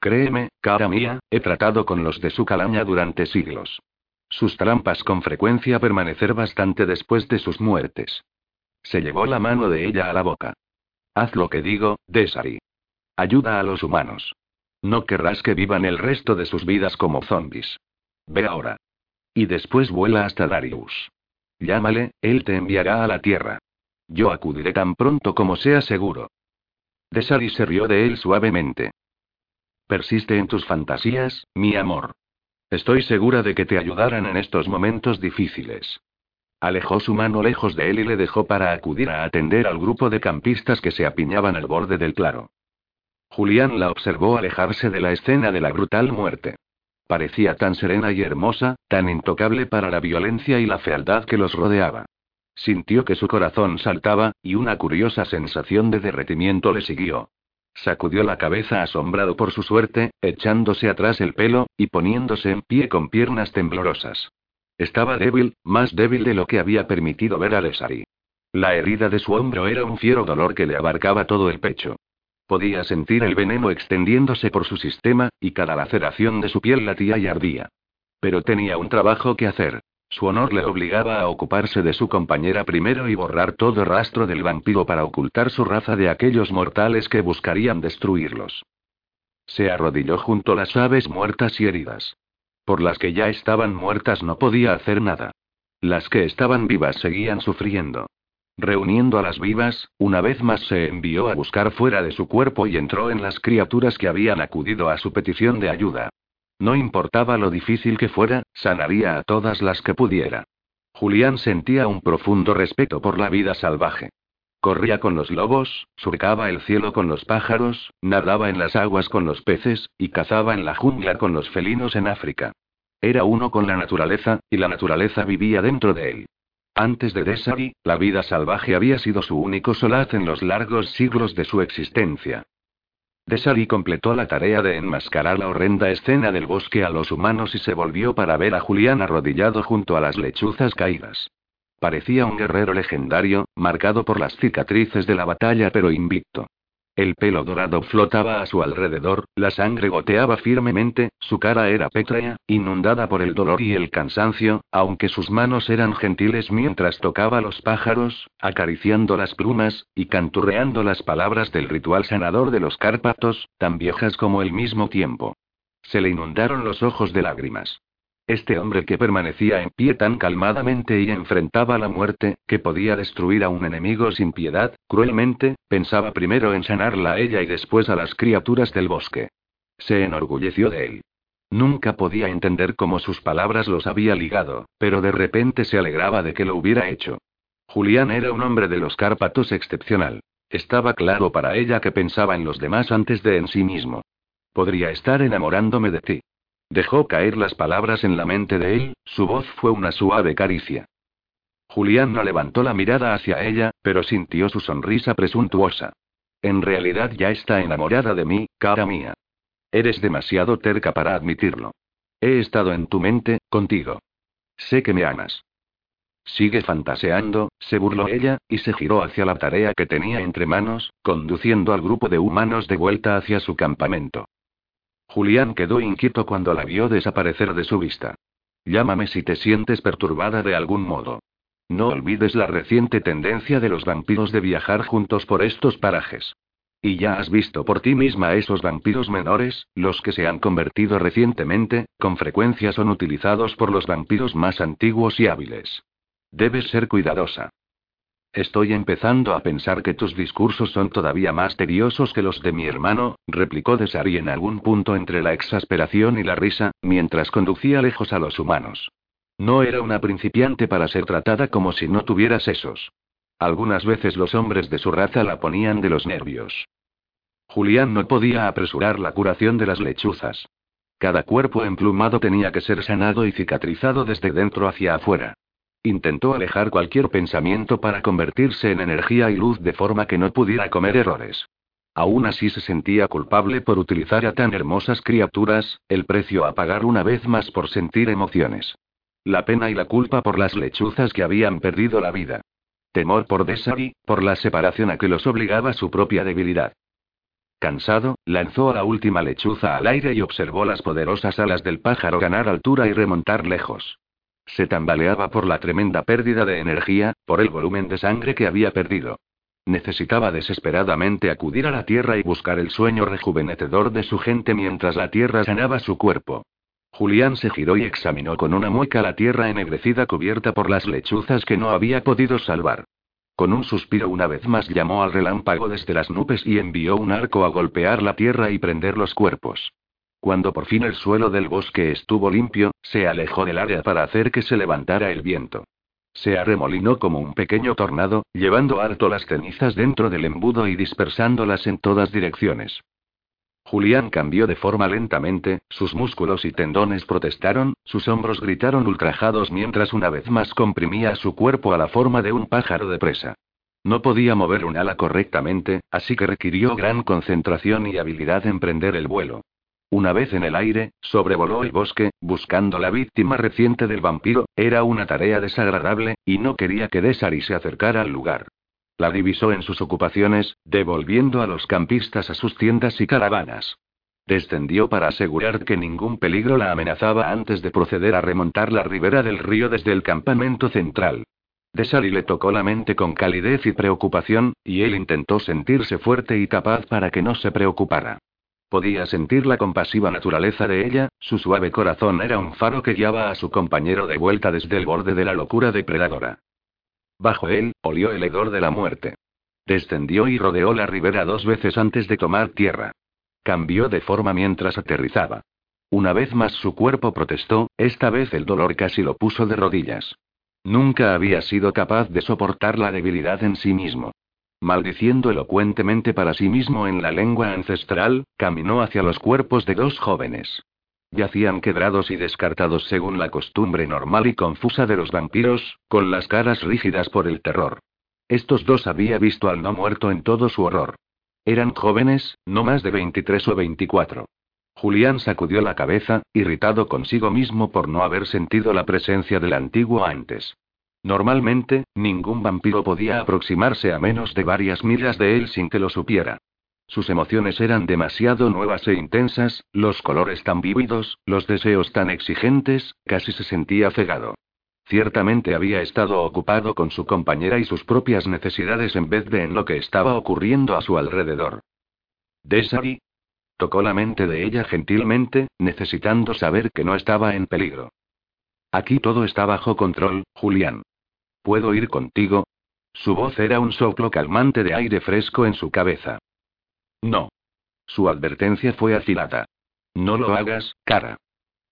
Créeme, cara mía, he tratado con los de su calaña durante siglos. Sus trampas con frecuencia permanecer bastante después de sus muertes. Se llevó la mano de ella a la boca. Haz lo que digo, Desari. Ayuda a los humanos. No querrás que vivan el resto de sus vidas como zombies. Ve ahora. Y después vuela hasta Darius. Llámale, él te enviará a la tierra. Yo acudiré tan pronto como sea seguro. Desari se rió de él suavemente. Persiste en tus fantasías, mi amor. Estoy segura de que te ayudarán en estos momentos difíciles. Alejó su mano lejos de él y le dejó para acudir a atender al grupo de campistas que se apiñaban al borde del claro. Julián la observó alejarse de la escena de la brutal muerte. Parecía tan serena y hermosa, tan intocable para la violencia y la fealdad que los rodeaba. Sintió que su corazón saltaba, y una curiosa sensación de derretimiento le siguió. Sacudió la cabeza asombrado por su suerte, echándose atrás el pelo, y poniéndose en pie con piernas temblorosas. Estaba débil, más débil de lo que había permitido ver a Desari. La herida de su hombro era un fiero dolor que le abarcaba todo el pecho. Podía sentir el veneno extendiéndose por su sistema, y cada laceración de su piel latía y ardía. Pero tenía un trabajo que hacer. Su honor le obligaba a ocuparse de su compañera primero y borrar todo rastro del vampiro para ocultar su raza de aquellos mortales que buscarían destruirlos. Se arrodilló junto a las aves muertas y heridas. Por las que ya estaban muertas no podía hacer nada. Las que estaban vivas seguían sufriendo. Reuniendo a las vivas, una vez más se envió a buscar fuera de su cuerpo y entró en las criaturas que habían acudido a su petición de ayuda. No importaba lo difícil que fuera, sanaría a todas las que pudiera. Julián sentía un profundo respeto por la vida salvaje. Corría con los lobos, surcaba el cielo con los pájaros, nadaba en las aguas con los peces, y cazaba en la jungla con los felinos en África. Era uno con la naturaleza, y la naturaleza vivía dentro de él. Antes de Desari, la vida salvaje había sido su único solaz en los largos siglos de su existencia. Desari completó la tarea de enmascarar la horrenda escena del bosque a los humanos y se volvió para ver a Julián arrodillado junto a las lechuzas caídas. Parecía un guerrero legendario, marcado por las cicatrices de la batalla pero invicto. El pelo dorado flotaba a su alrededor, la sangre goteaba firmemente, su cara era pétrea, inundada por el dolor y el cansancio, aunque sus manos eran gentiles mientras tocaba los pájaros, acariciando las plumas, y canturreando las palabras del ritual sanador de los Cárpatos, tan viejas como el mismo tiempo. Se le inundaron los ojos de lágrimas. Este hombre que permanecía en pie tan calmadamente y enfrentaba la muerte, que podía destruir a un enemigo sin piedad, cruelmente, pensaba primero en sanarla a ella y después a las criaturas del bosque. Se enorgulleció de él. Nunca podía entender cómo sus palabras los había ligado, pero de repente se alegraba de que lo hubiera hecho. Julián era un hombre de los Cárpatos excepcional. Estaba claro para ella que pensaba en los demás antes de en sí mismo. Podría estar enamorándome de ti. Dejó caer las palabras en la mente de él, su voz fue una suave caricia. Julián no levantó la mirada hacia ella, pero sintió su sonrisa presuntuosa. En realidad ya está enamorada de mí, cara mía. Eres demasiado terca para admitirlo. He estado en tu mente, contigo. Sé que me amas. Sigue fantaseando, se burló ella, y se giró hacia la tarea que tenía entre manos, conduciendo al grupo de humanos de vuelta hacia su campamento. Julián quedó inquieto cuando la vio desaparecer de su vista. Llámame si te sientes perturbada de algún modo. No olvides la reciente tendencia de los vampiros de viajar juntos por estos parajes. Y ya has visto por ti misma a esos vampiros menores, los que se han convertido recientemente, con frecuencia son utilizados por los vampiros más antiguos y hábiles. Debes ser cuidadosa. Estoy empezando a pensar que tus discursos son todavía más tediosos que los de mi hermano, replicó Desari en algún punto entre la exasperación y la risa, mientras conducía lejos a los humanos. No era una principiante para ser tratada como si no tuviera sesos. Algunas veces los hombres de su raza la ponían de los nervios. Julián no podía apresurar la curación de las lechuzas. Cada cuerpo emplumado tenía que ser sanado y cicatrizado desde dentro hacia afuera. Intentó alejar cualquier pensamiento para convertirse en energía y luz de forma que no pudiera comer errores. Aún así se sentía culpable por utilizar a tan hermosas criaturas, el precio a pagar una vez más por sentir emociones. La pena y la culpa por las lechuzas que habían perdido la vida. Temor por Desari, por la separación a que los obligaba su propia debilidad. Cansado, lanzó a la última lechuza al aire y observó las poderosas alas del pájaro ganar altura y remontar lejos. Se tambaleaba por la tremenda pérdida de energía, por el volumen de sangre que había perdido. Necesitaba desesperadamente acudir a la tierra y buscar el sueño rejuvenecedor de su gente mientras la tierra sanaba su cuerpo. Julián se giró y examinó con una mueca la tierra ennegrecida cubierta por las lechuzas que no había podido salvar. Con un suspiro una vez más llamó al relámpago desde las nubes y envió un arco a golpear la tierra y prender los cuerpos. Cuando por fin el suelo del bosque estuvo limpio, se alejó del área para hacer que se levantara el viento. Se arremolinó como un pequeño tornado, llevando harto las cenizas dentro del embudo y dispersándolas en todas direcciones. Julián cambió de forma lentamente, sus músculos y tendones protestaron, sus hombros gritaron ultrajados mientras una vez más comprimía su cuerpo a la forma de un pájaro de presa. No podía mover un ala correctamente, así que requirió gran concentración y habilidad en prender el vuelo. Una vez en el aire, sobrevoló el bosque, buscando la víctima reciente del vampiro, era una tarea desagradable, y no quería que Desari se acercara al lugar. La divisó en sus ocupaciones, devolviendo a los campistas a sus tiendas y caravanas. Descendió para asegurar que ningún peligro la amenazaba antes de proceder a remontar la ribera del río desde el campamento central. Desari le tocó la mente con calidez y preocupación, y él intentó sentirse fuerte y capaz para que no se preocupara. Podía sentir la compasiva naturaleza de ella, su suave corazón era un faro que guiaba a su compañero de vuelta desde el borde de la locura depredadora. Bajo él, olió el hedor de la muerte. Descendió y rodeó la ribera dos veces antes de tomar tierra. Cambió de forma mientras aterrizaba. Una vez más su cuerpo protestó, esta vez el dolor casi lo puso de rodillas. Nunca había sido capaz de soportar la debilidad en sí mismo. Maldiciendo elocuentemente para sí mismo en la lengua ancestral, caminó hacia los cuerpos de dos jóvenes. Yacían quebrados y descartados según la costumbre normal y confusa de los vampiros, con las caras rígidas por el terror. Estos dos había visto al no muerto en todo su horror. Eran jóvenes, no más de 23 o 24. Julián sacudió la cabeza, irritado consigo mismo por no haber sentido la presencia del antiguo antes. Normalmente, ningún vampiro podía aproximarse a menos de varias millas de él sin que lo supiera. Sus emociones eran demasiado nuevas e intensas, los colores tan vívidos, los deseos tan exigentes, casi se sentía cegado. Ciertamente había estado ocupado con su compañera y sus propias necesidades en vez de en lo que estaba ocurriendo a su alrededor. Desari. Tocó la mente de ella gentilmente, necesitando saber que no estaba en peligro. Aquí todo está bajo control, Julián. ¿Puedo ir contigo? Su voz era un soplo calmante de aire fresco en su cabeza. No. Su advertencia fue afilada. No lo hagas, cara.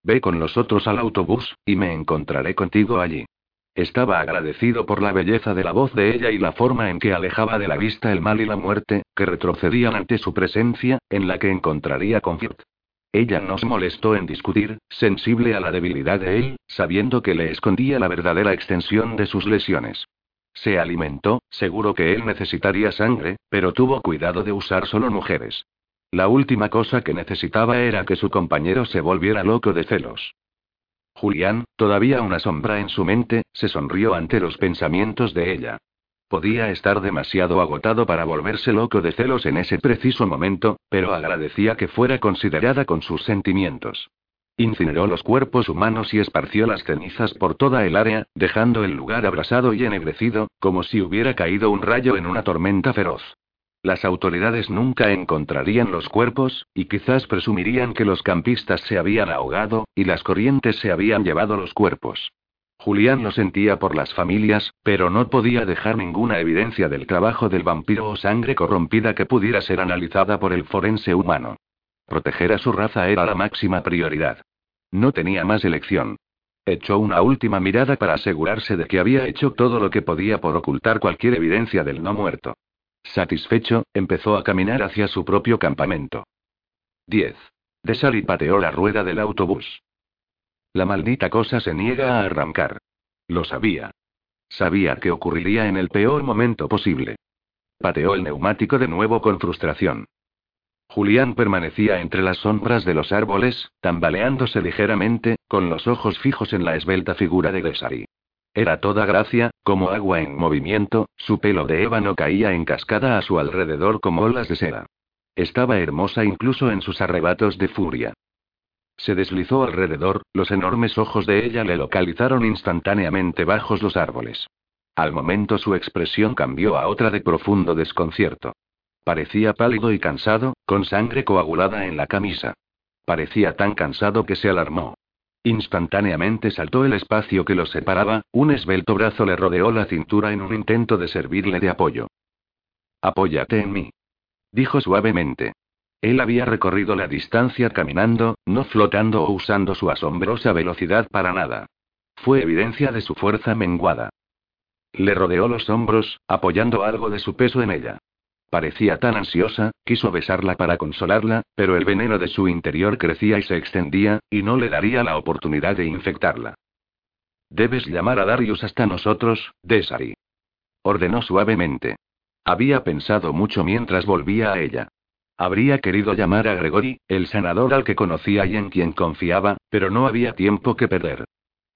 Ve con los otros al autobús, y me encontraré contigo allí. Estaba agradecido por la belleza de la voz de ella y la forma en que alejaba de la vista el mal y la muerte, que retrocedían ante su presencia, en la que encontraría confort. Ella no se molestó en discutir, sensible a la debilidad de él, sabiendo que le escondía la verdadera extensión de sus lesiones. Se alimentó, seguro que él necesitaría sangre, pero tuvo cuidado de usar solo mujeres. La última cosa que necesitaba era que su compañero se volviera loco de celos. Julián, todavía una sombra en su mente, se sonrió ante los pensamientos de ella. Podía estar demasiado agotado para volverse loco de celos en ese preciso momento, pero agradecía que fuera considerada con sus sentimientos. Incineró los cuerpos humanos y esparció las cenizas por toda el área, dejando el lugar abrasado y ennegrecido, como si hubiera caído un rayo en una tormenta feroz. Las autoridades nunca encontrarían los cuerpos, y quizás presumirían que los campistas se habían ahogado, y las corrientes se habían llevado los cuerpos. Julián lo sentía por las familias, pero no podía dejar ninguna evidencia del trabajo del vampiro o sangre corrompida que pudiera ser analizada por el forense humano. Proteger a su raza era la máxima prioridad. No tenía más elección. Echó una última mirada para asegurarse de que había hecho todo lo que podía por ocultar cualquier evidencia del no muerto. Satisfecho, empezó a caminar hacia su propio campamento. 10. Desali pateó la rueda del autobús. La maldita cosa se niega a arrancar. Lo sabía. Sabía que ocurriría en el peor momento posible. Pateó el neumático de nuevo con frustración. Julián permanecía entre las sombras de los árboles, tambaleándose ligeramente, con los ojos fijos en la esbelta figura de Desari. Era toda gracia, como agua en movimiento, su pelo de ébano caía en cascada a su alrededor como olas de seda. Estaba hermosa incluso en sus arrebatos de furia. Se deslizó alrededor, los enormes ojos de ella le localizaron instantáneamente bajo los árboles. Al momento su expresión cambió a otra de profundo desconcierto. Parecía pálido y cansado, con sangre coagulada en la camisa. Parecía tan cansado que se alarmó. Instantáneamente saltó el espacio que los separaba, un esbelto brazo le rodeó la cintura en un intento de servirle de apoyo. Apóyate en mí. Dijo suavemente. Él había recorrido la distancia caminando, no flotando o usando su asombrosa velocidad para nada. Fue evidencia de su fuerza menguada. Le rodeó los hombros, apoyando algo de su peso en ella. Parecía tan ansiosa, quiso besarla para consolarla, pero el veneno de su interior crecía y se extendía, y no le daría la oportunidad de infectarla. Debes llamar a Darius hasta nosotros, Desari. Ordenó suavemente. Había pensado mucho mientras volvía a ella. Habría querido llamar a Gregory, el sanador al que conocía y en quien confiaba, pero no había tiempo que perder.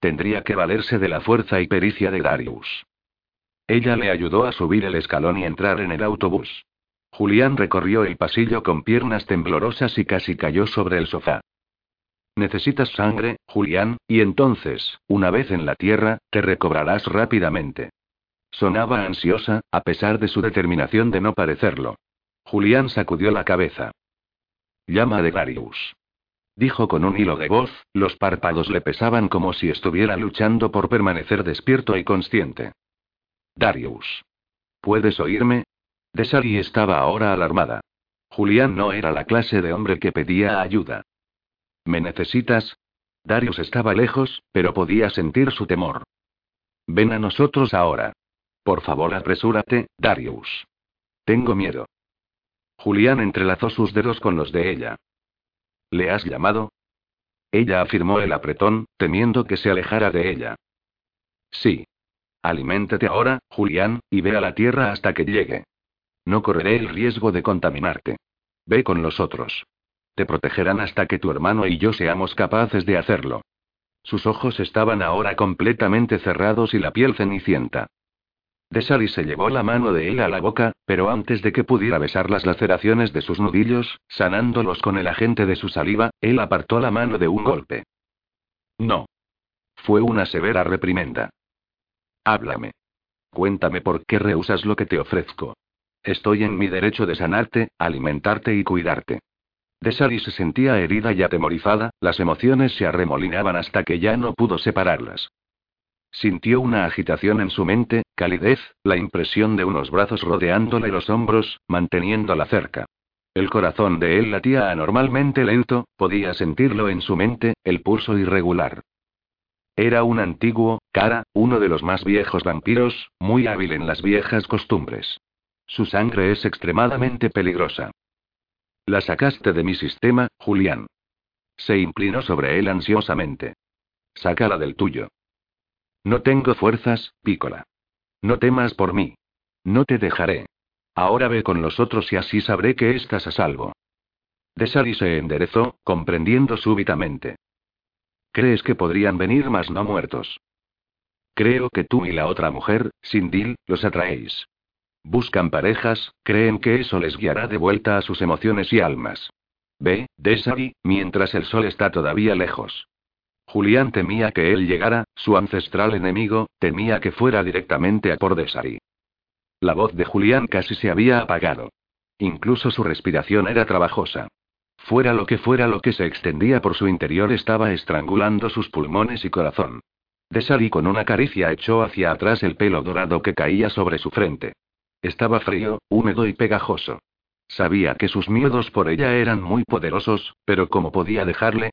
Tendría que valerse de la fuerza y pericia de Darius. Ella le ayudó a subir el escalón y entrar en el autobús. Julián recorrió el pasillo con piernas temblorosas y casi cayó sobre el sofá. Necesitas sangre, Julián, y entonces, una vez en la tierra, te recobrarás rápidamente. Sonaba ansiosa, a pesar de su determinación de no parecerlo. Julián sacudió la cabeza. Llama de Darius. Dijo con un hilo de voz, los párpados le pesaban como si estuviera luchando por permanecer despierto y consciente. Darius. ¿Puedes oírme? Desari estaba ahora alarmada. Julián no era la clase de hombre que pedía ayuda. ¿Me necesitas? Darius estaba lejos, pero podía sentir su temor. Ven a nosotros ahora. Por favor, apresúrate, Darius. Tengo miedo. Julián entrelazó sus dedos con los de ella. ¿Le has llamado? Ella afirmó el apretón, temiendo que se alejara de ella. Sí. Aliméntate ahora, Julián, y ve a la tierra hasta que llegue. No correré el riesgo de contaminarte. Ve con los otros. Te protegerán hasta que tu hermano y yo seamos capaces de hacerlo. Sus ojos estaban ahora completamente cerrados y la piel cenicienta. Desari se llevó la mano de él a la boca, pero antes de que pudiera besar las laceraciones de sus nudillos, sanándolos con el agente de su saliva, él apartó la mano de un golpe. No. Fue una severa reprimenda. Háblame. Cuéntame por qué rehusas lo que te ofrezco. Estoy en mi derecho de sanarte, alimentarte y cuidarte. Desari se sentía herida y atemorizada, las emociones se arremolinaban hasta que ya no pudo separarlas. Sintió una agitación en su mente, calidez, la impresión de unos brazos rodeándole los hombros, manteniéndola cerca. El corazón de él latía anormalmente lento, podía sentirlo en su mente, el pulso irregular. Era un antiguo, cara, uno de los más viejos vampiros, muy hábil en las viejas costumbres. Su sangre es extremadamente peligrosa. La sacaste de mi sistema, Julián. Se inclinó sobre él ansiosamente. Sácala del tuyo. No tengo fuerzas, Pícola. No temas por mí. No te dejaré. Ahora ve con los otros y así sabré que estás a salvo. Desari se enderezó, comprendiendo súbitamente. ¿Crees que podrían venir más no muertos? Creo que tú y la otra mujer, Sindil, los atraéis. Buscan parejas, creen que eso les guiará de vuelta a sus emociones y almas. Ve, Desari, mientras el sol está todavía lejos. Julián temía que él llegara, su ancestral enemigo, temía que fuera directamente a por Desari. La voz de Julián casi se había apagado. Incluso su respiración era trabajosa. Fuera lo que fuera lo que se extendía por su interior estaba estrangulando sus pulmones y corazón. Desari con una caricia echó hacia atrás el pelo dorado que caía sobre su frente. Estaba frío, húmedo y pegajoso. Sabía que sus miedos por ella eran muy poderosos, pero ¿cómo podía dejarle?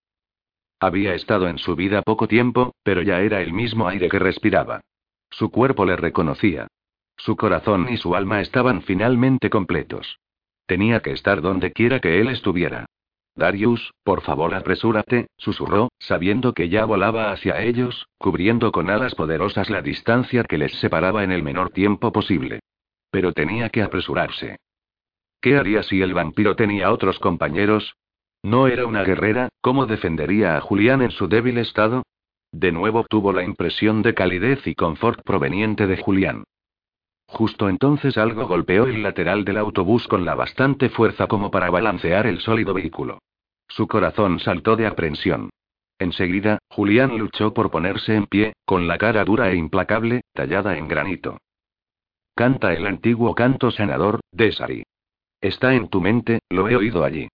Había estado en su vida poco tiempo, pero ya era el mismo aire que respiraba. Su cuerpo le reconocía. Su corazón y su alma estaban finalmente completos. Tenía que estar donde quiera que él estuviera. Darius, por favor apresúrate, susurró, sabiendo que ya volaba hacia ellos, cubriendo con alas poderosas la distancia que les separaba en el menor tiempo posible. Pero tenía que apresurarse. ¿Qué haría si el vampiro tenía otros compañeros? ¿No era una guerrera? ¿Cómo defendería a Julián en su débil estado? De nuevo tuvo la impresión de calidez y confort proveniente de Julián. Justo entonces algo golpeó el lateral del autobús con la bastante fuerza como para balancear el sólido vehículo. Su corazón saltó de aprensión. Enseguida, Julián luchó por ponerse en pie, con la cara dura e implacable, tallada en granito. Canta el antiguo canto sanador, Desari. Está en tu mente, lo he oído allí.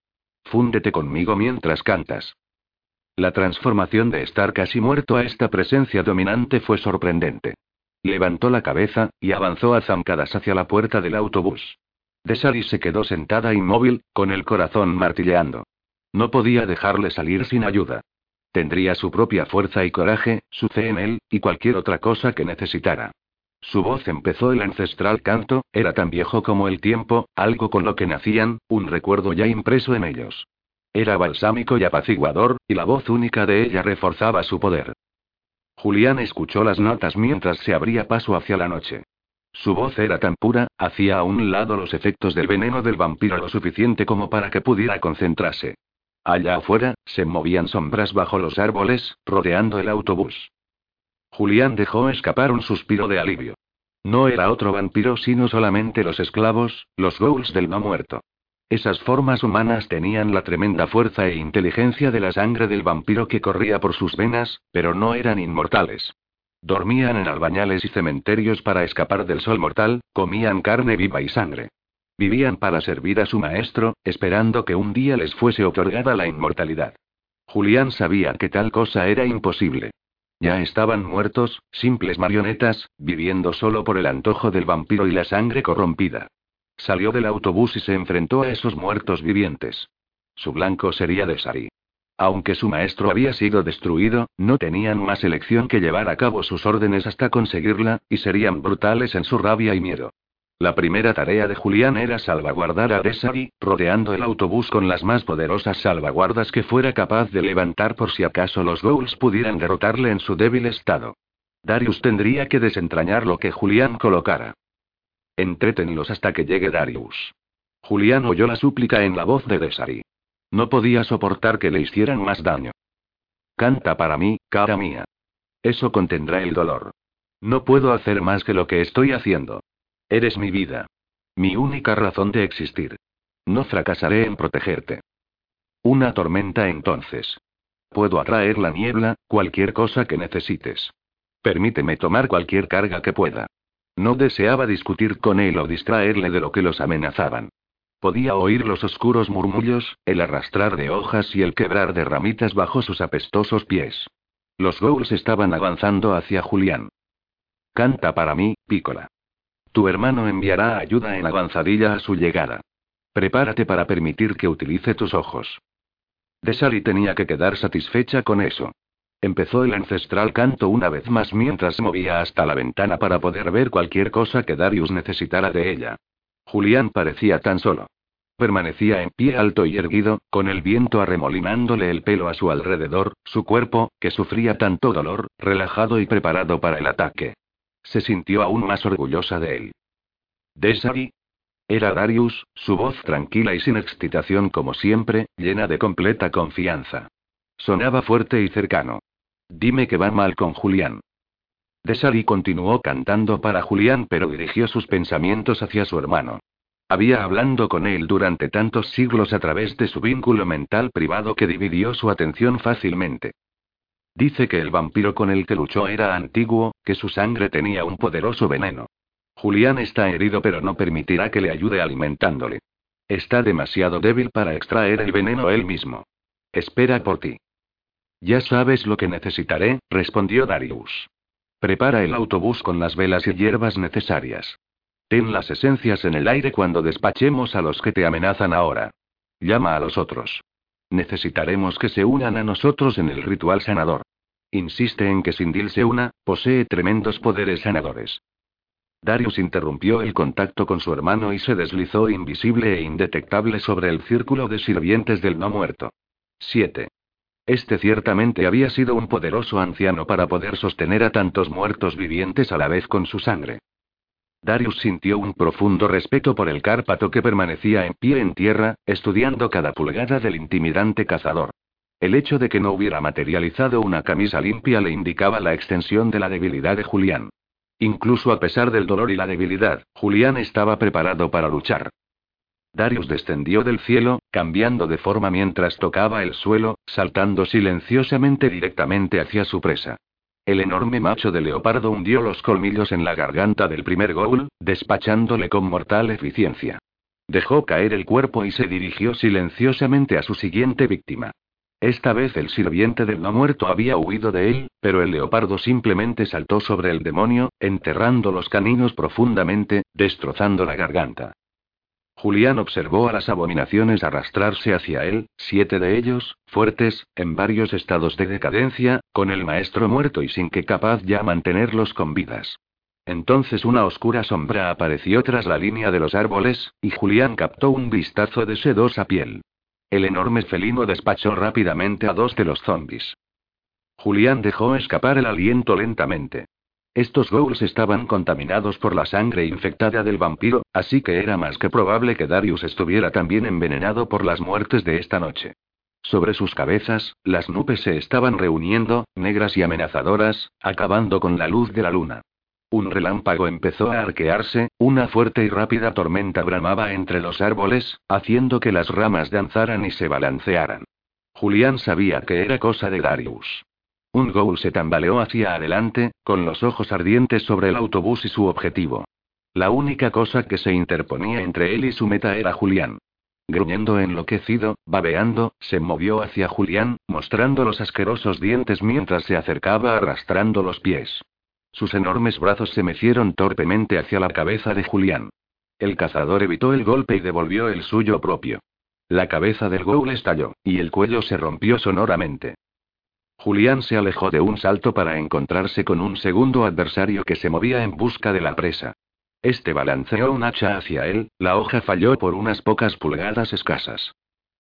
Fúndete conmigo mientras cantas. La transformación de estar casi muerto a esta presencia dominante fue sorprendente. Levantó la cabeza, y avanzó a zancadas hacia la puerta del autobús. Desari se quedó sentada inmóvil, con el corazón martilleando. No podía dejarle salir sin ayuda. Tendría su propia fuerza y coraje, su fe en él, y cualquier otra cosa que necesitara. Su voz empezó el ancestral canto, era tan viejo como el tiempo, algo con lo que nacían, un recuerdo ya impreso en ellos. Era balsámico y apaciguador, y la voz única de ella reforzaba su poder. Julián escuchó las notas mientras se abría paso hacia la noche. Su voz era tan pura, hacía a un lado los efectos del veneno del vampiro lo suficiente como para que pudiera concentrarse. Allá afuera, se movían sombras bajo los árboles, rodeando el autobús. Julián dejó escapar un suspiro de alivio. No era otro vampiro sino solamente los esclavos, los ghouls del no muerto. Esas formas humanas tenían la tremenda fuerza e inteligencia de la sangre del vampiro que corría por sus venas, pero no eran inmortales. Dormían en albañales y cementerios para escapar del sol mortal, comían carne viva y sangre. Vivían para servir a su maestro, esperando que un día les fuese otorgada la inmortalidad. Julián sabía que tal cosa era imposible. Ya estaban muertos, simples marionetas, viviendo solo por el antojo del vampiro y la sangre corrompida. Salió del autobús y se enfrentó a esos muertos vivientes. Su blanco sería Desari. Aunque su maestro había sido destruido, no tenían más elección que llevar a cabo sus órdenes hasta conseguirla, y serían brutales en su rabia y miedo. La primera tarea de Julián era salvaguardar a Desari, rodeando el autobús con las más poderosas salvaguardas que fuera capaz de levantar por si acaso los Ghouls pudieran derrotarle en su débil estado. Darius tendría que desentrañar lo que Julián colocara. Entrétenlos hasta que llegue Darius. Julián oyó la súplica en la voz de Desari. No podía soportar que le hicieran más daño. Canta para mí, cara mía. Eso contendrá el dolor. No puedo hacer más que lo que estoy haciendo. Eres mi vida. Mi única razón de existir. No fracasaré en protegerte. Una tormenta entonces. Puedo atraer la niebla, cualquier cosa que necesites. Permíteme tomar cualquier carga que pueda. No deseaba discutir con él o distraerle de lo que los amenazaban. Podía oír los oscuros murmullos, el arrastrar de hojas y el quebrar de ramitas bajo sus apestosos pies. Los ghouls estaban avanzando hacia Julián. Canta para mí, Pícola. Tu hermano enviará ayuda en avanzadilla a su llegada. Prepárate para permitir que utilice tus ojos. Desali tenía que quedar satisfecha con eso. Empezó el ancestral canto una vez más mientras movía hasta la ventana para poder ver cualquier cosa que Darius necesitara de ella. Julián parecía tan solo. Permanecía en pie alto y erguido, con el viento arremolinándole el pelo a su alrededor, su cuerpo, que sufría tanto dolor, relajado y preparado para el ataque. Se sintió aún más orgullosa de él. ¿Desari? Era Darius, su voz tranquila y sin excitación como siempre, llena de completa confianza. Sonaba fuerte y cercano. Dime que va mal con Julián. Desari continuó cantando para Julián, pero dirigió sus pensamientos hacia su hermano. Había hablando con él durante tantos siglos a través de su vínculo mental privado que dividió su atención fácilmente. Dice que el vampiro con el que luchó era antiguo, que su sangre tenía un poderoso veneno. Julián está herido pero no permitirá que le ayude alimentándole. Está demasiado débil para extraer el veneno él mismo. Espera por ti. Ya sabes lo que necesitaré, respondió Darius. Prepara el autobús con las velas y hierbas necesarias. Ten las esencias en el aire cuando despachemos a los que te amenazan ahora. Llama a los otros. Necesitaremos que se unan a nosotros en el ritual sanador. Insiste en que Sindil se una, posee tremendos poderes sanadores. Darius interrumpió el contacto con su hermano y se deslizó invisible e indetectable sobre el círculo de sirvientes del no muerto. 7. Este ciertamente había sido un poderoso anciano para poder sostener a tantos muertos vivientes a la vez con su sangre. Darius sintió un profundo respeto por el Cárpato que permanecía en pie en tierra, estudiando cada pulgada del intimidante cazador. El hecho de que no hubiera materializado una camisa limpia le indicaba la extensión de la debilidad de Julián. Incluso a pesar del dolor y la debilidad, Julián estaba preparado para luchar. Darius descendió del cielo, cambiando de forma mientras tocaba el suelo, saltando silenciosamente directamente hacia su presa. El enorme macho de leopardo hundió los colmillos en la garganta del primer ghoul, despachándole con mortal eficiencia. Dejó caer el cuerpo y se dirigió silenciosamente a su siguiente víctima. Esta vez el sirviente del no muerto había huido de él, pero el leopardo simplemente saltó sobre el demonio, enterrando los caninos profundamente, destrozando la garganta. Julián observó a las abominaciones arrastrarse hacia él, siete de ellos, fuertes, en varios estados de decadencia, con el maestro muerto y sin que capaz ya mantenerlos con vidas. Entonces una oscura sombra apareció tras la línea de los árboles, y Julián captó un vistazo de sedosa piel. El enorme felino despachó rápidamente a dos de los zombis. Julián dejó escapar el aliento lentamente. Estos ghouls estaban contaminados por la sangre infectada del vampiro, así que era más que probable que Darius estuviera también envenenado por las muertes de esta noche. Sobre sus cabezas, las nubes se estaban reuniendo, negras y amenazadoras, acabando con la luz de la luna. Un relámpago empezó a arquearse, una fuerte y rápida tormenta bramaba entre los árboles, haciendo que las ramas danzaran y se balancearan. Julián sabía que era cosa de Darius. Un ghoul se tambaleó hacia adelante, con los ojos ardientes sobre el autobús y su objetivo. La única cosa que se interponía entre él y su meta era Julián. Gruñendo enloquecido, babeando, se movió hacia Julián, mostrando los asquerosos dientes mientras se acercaba arrastrando los pies. Sus enormes brazos se mecieron torpemente hacia la cabeza de Julián. El cazador evitó el golpe y devolvió el suyo propio. La cabeza del ghoul estalló, y el cuello se rompió sonoramente. Julián se alejó de un salto para encontrarse con un segundo adversario que se movía en busca de la presa. Este balanceó un hacha hacia él, la hoja falló por unas pocas pulgadas escasas.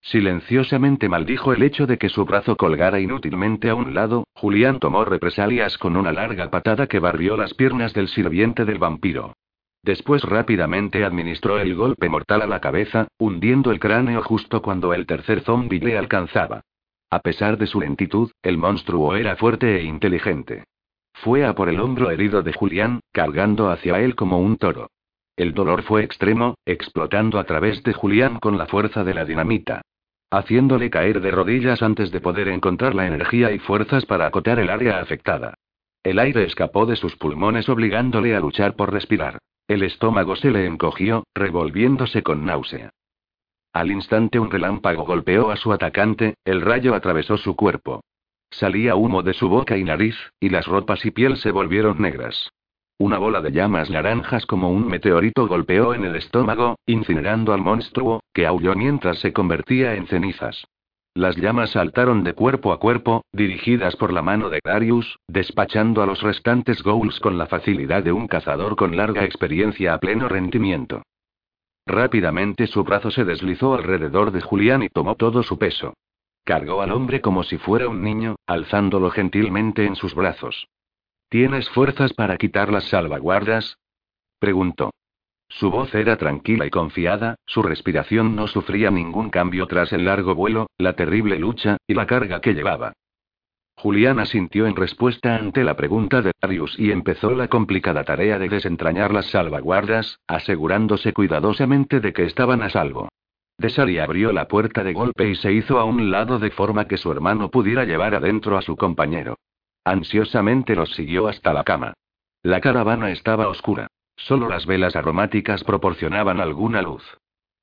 Silenciosamente maldijo el hecho de que su brazo colgara inútilmente a un lado, Julián tomó represalias con una larga patada que barrió las piernas del sirviente del vampiro. Después rápidamente administró el golpe mortal a la cabeza, hundiendo el cráneo justo cuando el tercer zombi le alcanzaba. A pesar de su lentitud, el monstruo era fuerte e inteligente. Fue a por el hombro herido de Julián, cargando hacia él como un toro. El dolor fue extremo, explotando a través de Julián con la fuerza de la dinamita. Haciéndole caer de rodillas antes de poder encontrar la energía y fuerzas para acotar el área afectada. El aire escapó de sus pulmones obligándole a luchar por respirar. El estómago se le encogió, revolviéndose con náusea. Al instante un relámpago golpeó a su atacante, el rayo atravesó su cuerpo. Salía humo de su boca y nariz, y las ropas y piel se volvieron negras. Una bola de llamas naranjas como un meteorito golpeó en el estómago, incinerando al monstruo, que aulló mientras se convertía en cenizas. Las llamas saltaron de cuerpo a cuerpo, dirigidas por la mano de Darius, despachando a los restantes ghouls con la facilidad de un cazador con larga experiencia a pleno rendimiento. Rápidamente su brazo se deslizó alrededor de Julián y tomó todo su peso. Cargó al hombre como si fuera un niño, alzándolo gentilmente en sus brazos. ¿Tienes fuerzas para quitar las salvaguardas? preguntó. Su voz era tranquila y confiada, su respiración no sufría ningún cambio tras el largo vuelo, la terrible lucha, y la carga que llevaba. Julián asintió en respuesta ante la pregunta de Darius y empezó la complicada tarea de desentrañar las salvaguardas, asegurándose cuidadosamente de que estaban a salvo. Desari abrió la puerta de golpe y se hizo a un lado de forma que su hermano pudiera llevar adentro a su compañero. Ansiosamente los siguió hasta la cama. La caravana estaba oscura. Solo las velas aromáticas proporcionaban alguna luz.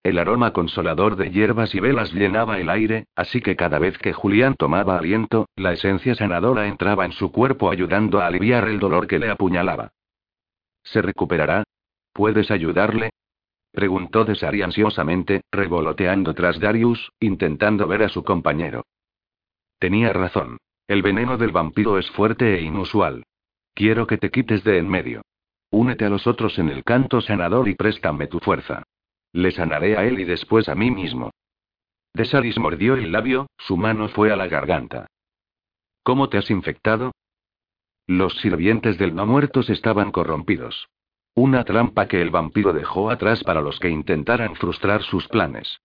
El aroma consolador de hierbas y velas llenaba el aire, así que cada vez que Julián tomaba aliento, la esencia sanadora entraba en su cuerpo ayudando a aliviar el dolor que le apuñalaba. ¿Se recuperará? ¿Puedes ayudarle? Preguntó Desari ansiosamente, revoloteando tras Darius, intentando ver a su compañero. Tenía razón. El veneno del vampiro es fuerte e inusual. Quiero que te quites de en medio. Únete a los otros en el canto sanador y préstame tu fuerza. Le sanaré a él y después a mí mismo. Desaris mordió el labio, su mano fue a la garganta. ¿Cómo te has infectado? Los sirvientes del no muertos estaban corrompidos. Una trampa que el vampiro dejó atrás para los que intentaran frustrar sus planes.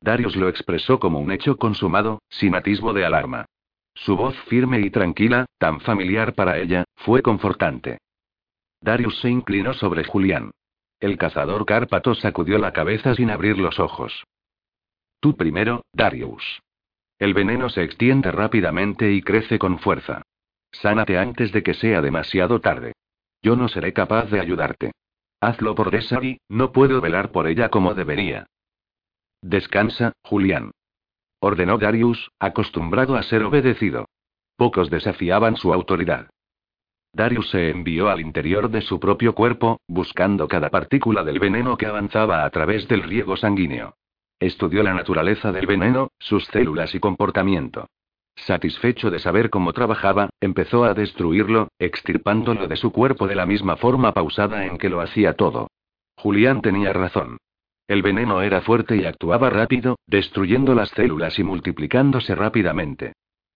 Darius lo expresó como un hecho consumado, sin atisbo de alarma. Su voz firme y tranquila, tan familiar para ella, fue confortante. Darius se inclinó sobre Julián. El cazador Cárpato sacudió la cabeza sin abrir los ojos. Tú primero, Darius. El veneno se extiende rápidamente y crece con fuerza. Sánate antes de que sea demasiado tarde. Yo no seré capaz de ayudarte. Hazlo por Desari, no puedo velar por ella como debería. Descansa, Julián. Ordenó Darius, acostumbrado a ser obedecido. Pocos desafiaban su autoridad. Darius se envió al interior de su propio cuerpo, buscando cada partícula del veneno que avanzaba a través del riego sanguíneo. Estudió la naturaleza del veneno, sus células y comportamiento. Satisfecho de saber cómo trabajaba, empezó a destruirlo, extirpándolo de su cuerpo de la misma forma pausada en que lo hacía todo. Julián tenía razón. El veneno era fuerte y actuaba rápido, destruyendo las células y multiplicándose rápidamente.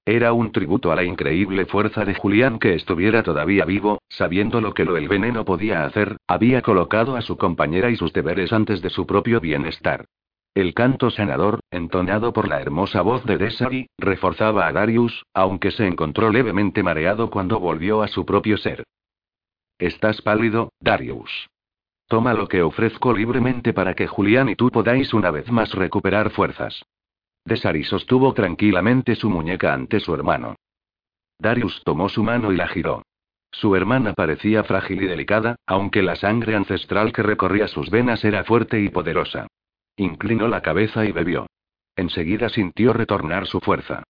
Era un tributo a la increíble fuerza de Julián que estuviera todavía vivo, sabiendo lo que lo el veneno podía hacer, había colocado a su compañera y sus deberes antes de su propio bienestar. El canto sanador, entonado por la hermosa voz de Desari, reforzaba a Darius, aunque se encontró levemente mareado cuando volvió a su propio ser. Estás pálido, Darius. Toma lo que ofrezco libremente para que Julián y tú podáis una vez más recuperar fuerzas. Desari sostuvo tranquilamente su muñeca ante su hermano. Darius tomó su mano y la giró. Su hermana parecía frágil y delicada, aunque la sangre ancestral que recorría sus venas era fuerte y poderosa. Inclinó la cabeza y bebió. Enseguida sintió retornar su fuerza.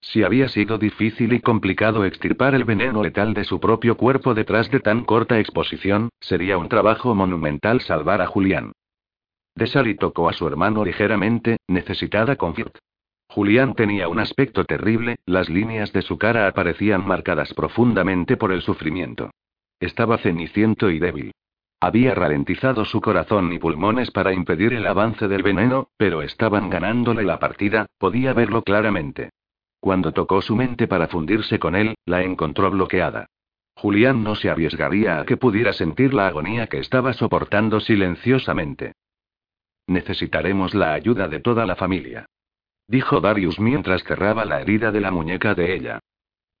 Si había sido difícil y complicado extirpar el veneno letal de su propio cuerpo detrás de tan corta exposición, sería un trabajo monumental salvar a Julián. Desali tocó a su hermano ligeramente, necesitada confort. Julián tenía un aspecto terrible, las líneas de su cara aparecían marcadas profundamente por el sufrimiento. Estaba ceniciento y débil. Había ralentizado su corazón y pulmones para impedir el avance del veneno, pero estaban ganándole la partida, podía verlo claramente. Cuando tocó su mente para fundirse con él, la encontró bloqueada. Julián no se arriesgaría a que pudiera sentir la agonía que estaba soportando silenciosamente. Necesitaremos la ayuda de toda la familia. Dijo Darius mientras cerraba la herida de la muñeca de ella.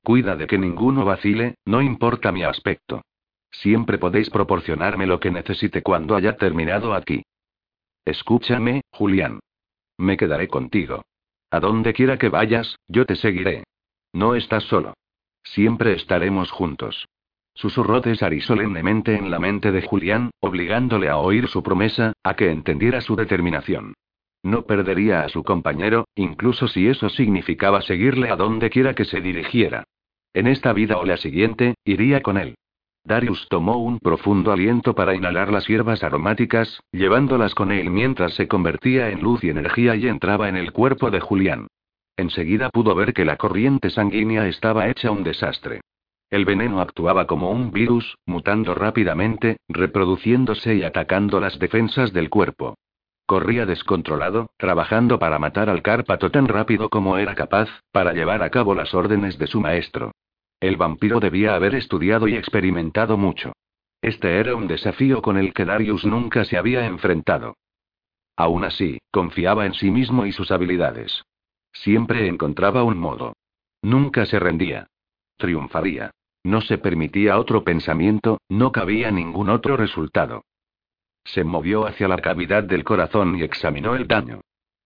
Cuida de que ninguno vacile, no importa mi aspecto. Siempre podéis proporcionarme lo que necesite cuando haya terminado aquí. Escúchame, Julián. Me quedaré contigo. A donde quiera que vayas, yo te seguiré. No estás solo. Siempre estaremos juntos. Susurró César solemnemente en la mente de Julián, obligándole a oír su promesa, a que entendiera su determinación. No perdería a su compañero, incluso si eso significaba seguirle a donde quiera que se dirigiera. En esta vida o la siguiente, iría con él. Darius tomó un profundo aliento para inhalar las hierbas aromáticas, llevándolas con él mientras se convertía en luz y energía y entraba en el cuerpo de Julián. Enseguida pudo ver que la corriente sanguínea estaba hecha un desastre. El veneno actuaba como un virus, mutando rápidamente, reproduciéndose y atacando las defensas del cuerpo. Corría descontrolado, trabajando para matar al Cárpato tan rápido como era capaz, para llevar a cabo las órdenes de su maestro. El vampiro debía haber estudiado y experimentado mucho. Este era un desafío con el que Darius nunca se había enfrentado. Aún así, confiaba en sí mismo y sus habilidades. Siempre encontraba un modo. Nunca se rendía. Triunfaría. No se permitía otro pensamiento, no cabía ningún otro resultado. Se movió hacia la cavidad del corazón y examinó el daño.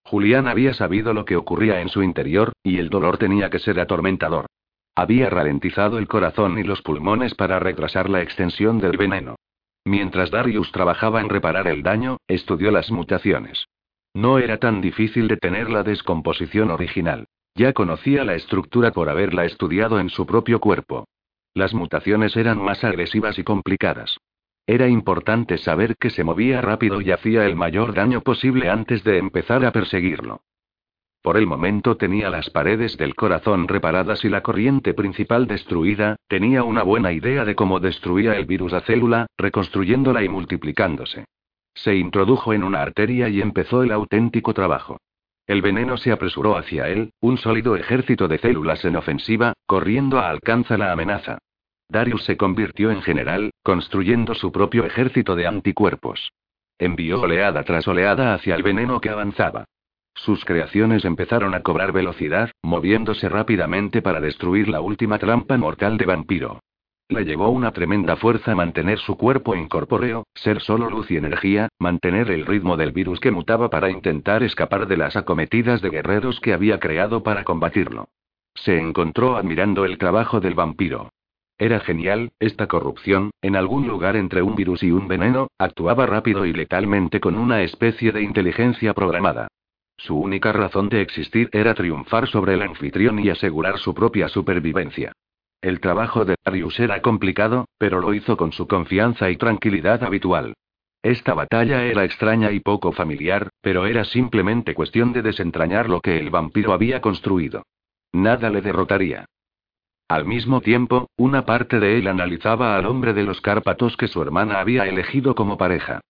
Julián había sabido lo que ocurría en su interior, y el dolor tenía que ser atormentador. Había ralentizado el corazón y los pulmones para retrasar la extensión del veneno. Mientras Darius trabajaba en reparar el daño, estudió las mutaciones. No era tan difícil detener la descomposición original. Ya conocía la estructura por haberla estudiado en su propio cuerpo. Las mutaciones eran más agresivas y complicadas. Era importante saber que se movía rápido y hacía el mayor daño posible antes de empezar a perseguirlo. Por el momento tenía las paredes del corazón reparadas y la corriente principal destruida, tenía una buena idea de cómo destruía el virus a célula, reconstruyéndola y multiplicándose. Se introdujo en una arteria y empezó el auténtico trabajo. El veneno se apresuró hacia él, un sólido ejército de células en ofensiva, corriendo a alcanza la amenaza. Darius se convirtió en general, construyendo su propio ejército de anticuerpos. Envió oleada tras oleada hacia el veneno que avanzaba. Sus creaciones empezaron a cobrar velocidad, moviéndose rápidamente para destruir la última trampa mortal de vampiro. Le llevó una tremenda fuerza mantener su cuerpo incorpóreo, ser solo luz y energía, mantener el ritmo del virus que mutaba para intentar escapar de las acometidas de guerreros que había creado para combatirlo. Se encontró admirando el trabajo del vampiro. Era genial, esta corrupción, en algún lugar entre un virus y un veneno, actuaba rápido y letalmente con una especie de inteligencia programada. Su única razón de existir era triunfar sobre el anfitrión y asegurar su propia supervivencia. El trabajo de Darius era complicado, pero lo hizo con su confianza y tranquilidad habitual. Esta batalla era extraña y poco familiar, pero era simplemente cuestión de desentrañar lo que el vampiro había construido. Nada le derrotaría. Al mismo tiempo, una parte de él analizaba al hombre de los Cárpatos que su hermana había elegido como pareja.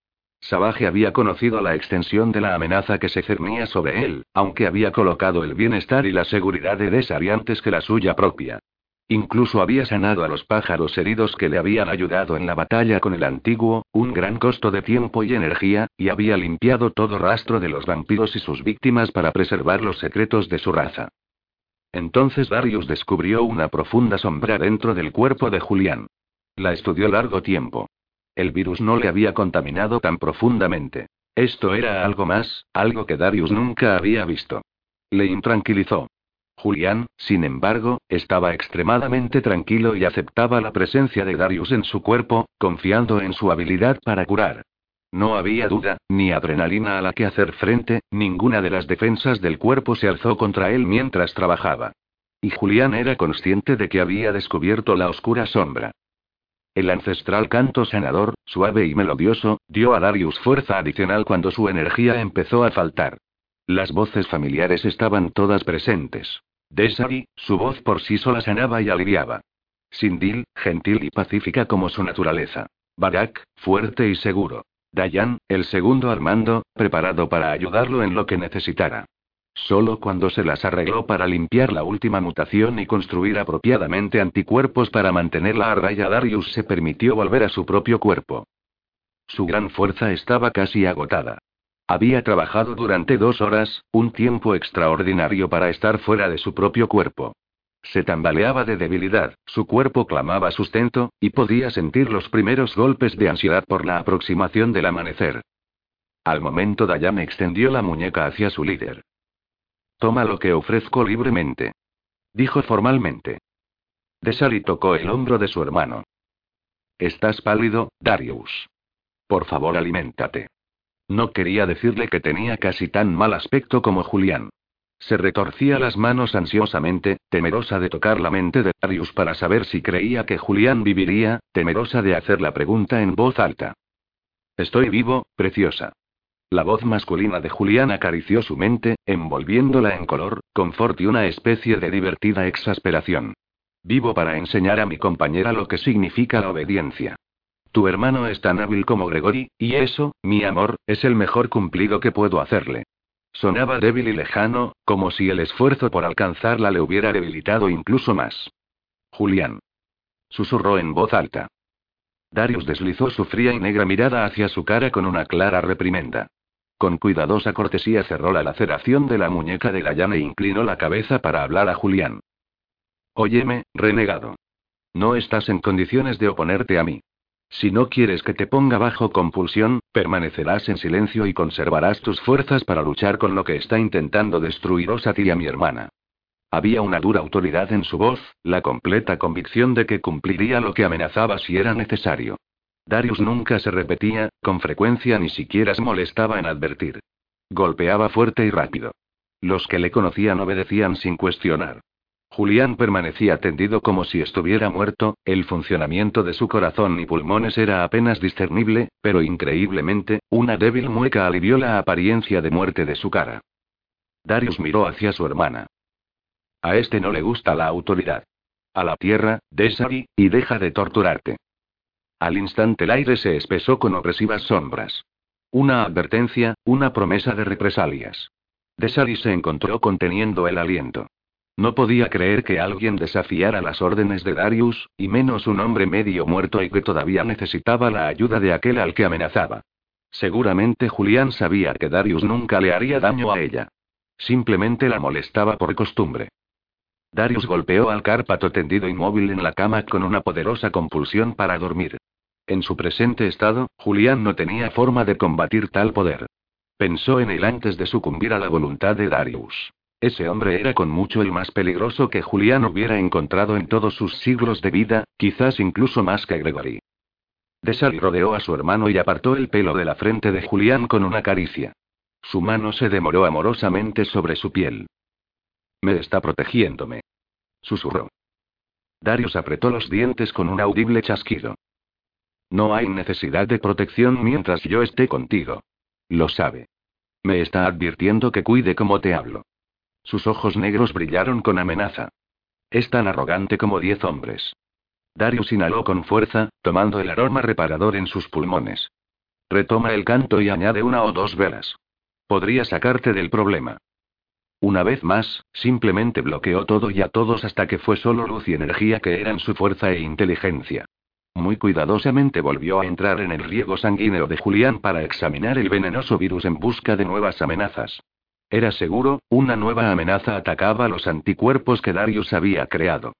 Sabaje había conocido la extensión de la amenaza que se cernía sobre él, aunque había colocado el bienestar y la seguridad de Desari antes que la suya propia. Incluso había sanado a los pájaros heridos que le habían ayudado en la batalla con el antiguo, un gran costo de tiempo y energía, y había limpiado todo rastro de los vampiros y sus víctimas para preservar los secretos de su raza. Entonces Darius descubrió una profunda sombra dentro del cuerpo de Julián. La estudió largo tiempo. El virus no le había contaminado tan profundamente. Esto era algo más, algo que Darius nunca había visto. Le intranquilizó. Julián, sin embargo, estaba extremadamente tranquilo y aceptaba la presencia de Darius en su cuerpo, confiando en su habilidad para curar. No había duda, ni adrenalina a la que hacer frente, ninguna de las defensas del cuerpo se alzó contra él mientras trabajaba. Y Julián era consciente de que había descubierto la oscura sombra. El ancestral canto sanador, suave y melodioso, dio a Darius fuerza adicional cuando su energía empezó a faltar. Las voces familiares estaban todas presentes. Desari, su voz por sí sola sanaba y aliviaba. Sindil, gentil y pacífica como su naturaleza. Barak, fuerte y seguro. Dayan, el segundo Armando, preparado para ayudarlo en lo que necesitara. Solo cuando se las arregló para limpiar la última mutación y construir apropiadamente anticuerpos para mantenerla a raya, Darius se permitió volver a su propio cuerpo. Su gran fuerza estaba casi agotada. Había trabajado durante dos horas, un tiempo extraordinario para estar fuera de su propio cuerpo. Se tambaleaba de debilidad, su cuerpo clamaba sustento, y podía sentir los primeros golpes de ansiedad por la aproximación del amanecer. Al momento Dayan extendió la muñeca hacia su líder. Toma lo que ofrezco libremente. Dijo formalmente. Desali tocó el hombro de su hermano. Estás pálido, Darius. Por favor, aliméntate. No quería decirle que tenía casi tan mal aspecto como Julián. Se retorcía las manos ansiosamente, temerosa de tocar la mente de Darius para saber si creía que Julián viviría, temerosa de hacer la pregunta en voz alta. Estoy vivo, preciosa. La voz masculina de Julián acarició su mente, envolviéndola en color, confort y una especie de divertida exasperación. Vivo para enseñar a mi compañera lo que significa la obediencia. Tu hermano es tan hábil como Gregory, y eso, mi amor, es el mejor cumplido que puedo hacerle. Sonaba débil y lejano, como si el esfuerzo por alcanzarla le hubiera debilitado incluso más. Julián. Susurró en voz alta. Darius deslizó su fría y negra mirada hacia su cara con una clara reprimenda. Con cuidadosa cortesía cerró la laceración de la muñeca de Dayan e inclinó la cabeza para hablar a Julián. Óyeme, renegado. No estás en condiciones de oponerte a mí. Si no quieres que te ponga bajo compulsión, permanecerás en silencio y conservarás tus fuerzas para luchar con lo que está intentando destruiros a ti y a mi hermana. Había una dura autoridad en su voz, la completa convicción de que cumpliría lo que amenazaba si era necesario. Darius nunca se repetía, con frecuencia ni siquiera se molestaba en advertir. Golpeaba fuerte y rápido. Los que le conocían obedecían sin cuestionar. Julián permanecía tendido como si estuviera muerto, el funcionamiento de su corazón y pulmones era apenas discernible, pero increíblemente, una débil mueca alivió la apariencia de muerte de su cara. Darius miró hacia su hermana. A este no le gusta la autoridad. A la tierra, Desari, y deja de torturarte. Al instante el aire se espesó con opresivas sombras. Una advertencia, una promesa de represalias. Desari se encontró conteniendo el aliento. No podía creer que alguien desafiara las órdenes de Darius, y menos un hombre medio muerto y que todavía necesitaba la ayuda de aquel al que amenazaba. Seguramente Julián sabía que Darius nunca le haría daño a ella. Simplemente la molestaba por costumbre. Darius golpeó al Cárpato tendido inmóvil en la cama con una poderosa compulsión para dormir. En su presente estado, Julián no tenía forma de combatir tal poder. Pensó en él antes de sucumbir a la voluntad de Darius. Ese hombre era con mucho el más peligroso que Julián hubiera encontrado en todos sus siglos de vida, quizás incluso más que Gregory. Desali rodeó a su hermano y apartó el pelo de la frente de Julián con una caricia. Su mano se demoró amorosamente sobre su piel. Me está protegiéndome. Susurró. Darius apretó los dientes con un audible chasquido. No hay necesidad de protección mientras yo esté contigo. Lo sabe. Me está advirtiendo que cuide como te hablo. Sus ojos negros brillaron con amenaza. Es tan arrogante como diez hombres. Darius inhaló con fuerza, tomando el aroma reparador en sus pulmones. Retoma el canto y añade una o dos velas. Podría sacarte del problema. Una vez más, simplemente bloqueó todo y a todos hasta que fue solo luz y energía que eran su fuerza e inteligencia. Muy cuidadosamente volvió a entrar en el riego sanguíneo de Julián para examinar el venenoso virus en busca de nuevas amenazas. Era seguro, una nueva amenaza atacaba los anticuerpos que Darius había creado.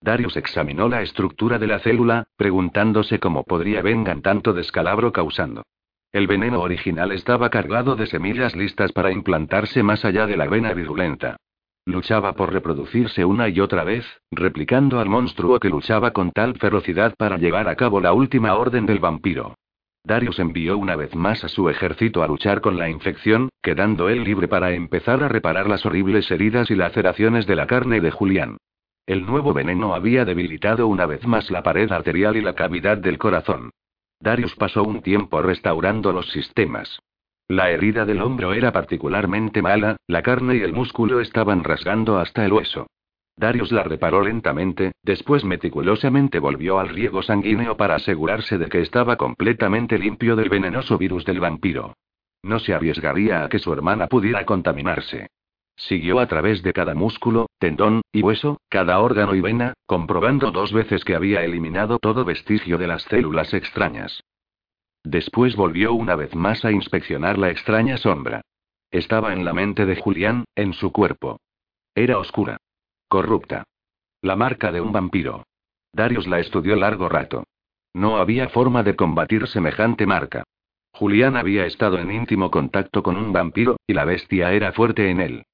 Darius examinó la estructura de la célula, preguntándose cómo podría vengan tanto descalabro causando. El veneno original estaba cargado de semillas listas para implantarse más allá de la vena virulenta. Luchaba por reproducirse una y otra vez, replicando al monstruo que luchaba con tal ferocidad para llevar a cabo la última orden del vampiro. Darius envió una vez más a su ejército a luchar con la infección, quedando él libre para empezar a reparar las horribles heridas y laceraciones de la carne de Julián. El nuevo veneno había debilitado una vez más la pared arterial y la cavidad del corazón. Darius pasó un tiempo restaurando los sistemas. La herida del hombro era particularmente mala, la carne y el músculo estaban rasgando hasta el hueso. Darius la reparó lentamente, después meticulosamente volvió al riego sanguíneo para asegurarse de que estaba completamente limpio del venenoso virus del vampiro. No se arriesgaría a que su hermana pudiera contaminarse. Siguió a través de cada músculo, tendón, y hueso, cada órgano y vena, comprobando dos veces que había eliminado todo vestigio de las células extrañas. Después volvió una vez más a inspeccionar la extraña sombra. Estaba en la mente de Julián, en su cuerpo. Era oscura. Corrupta. La marca de un vampiro. Darius la estudió largo rato. No había forma de combatir semejante marca. Julián había estado en íntimo contacto con un vampiro, y la bestia era fuerte en él.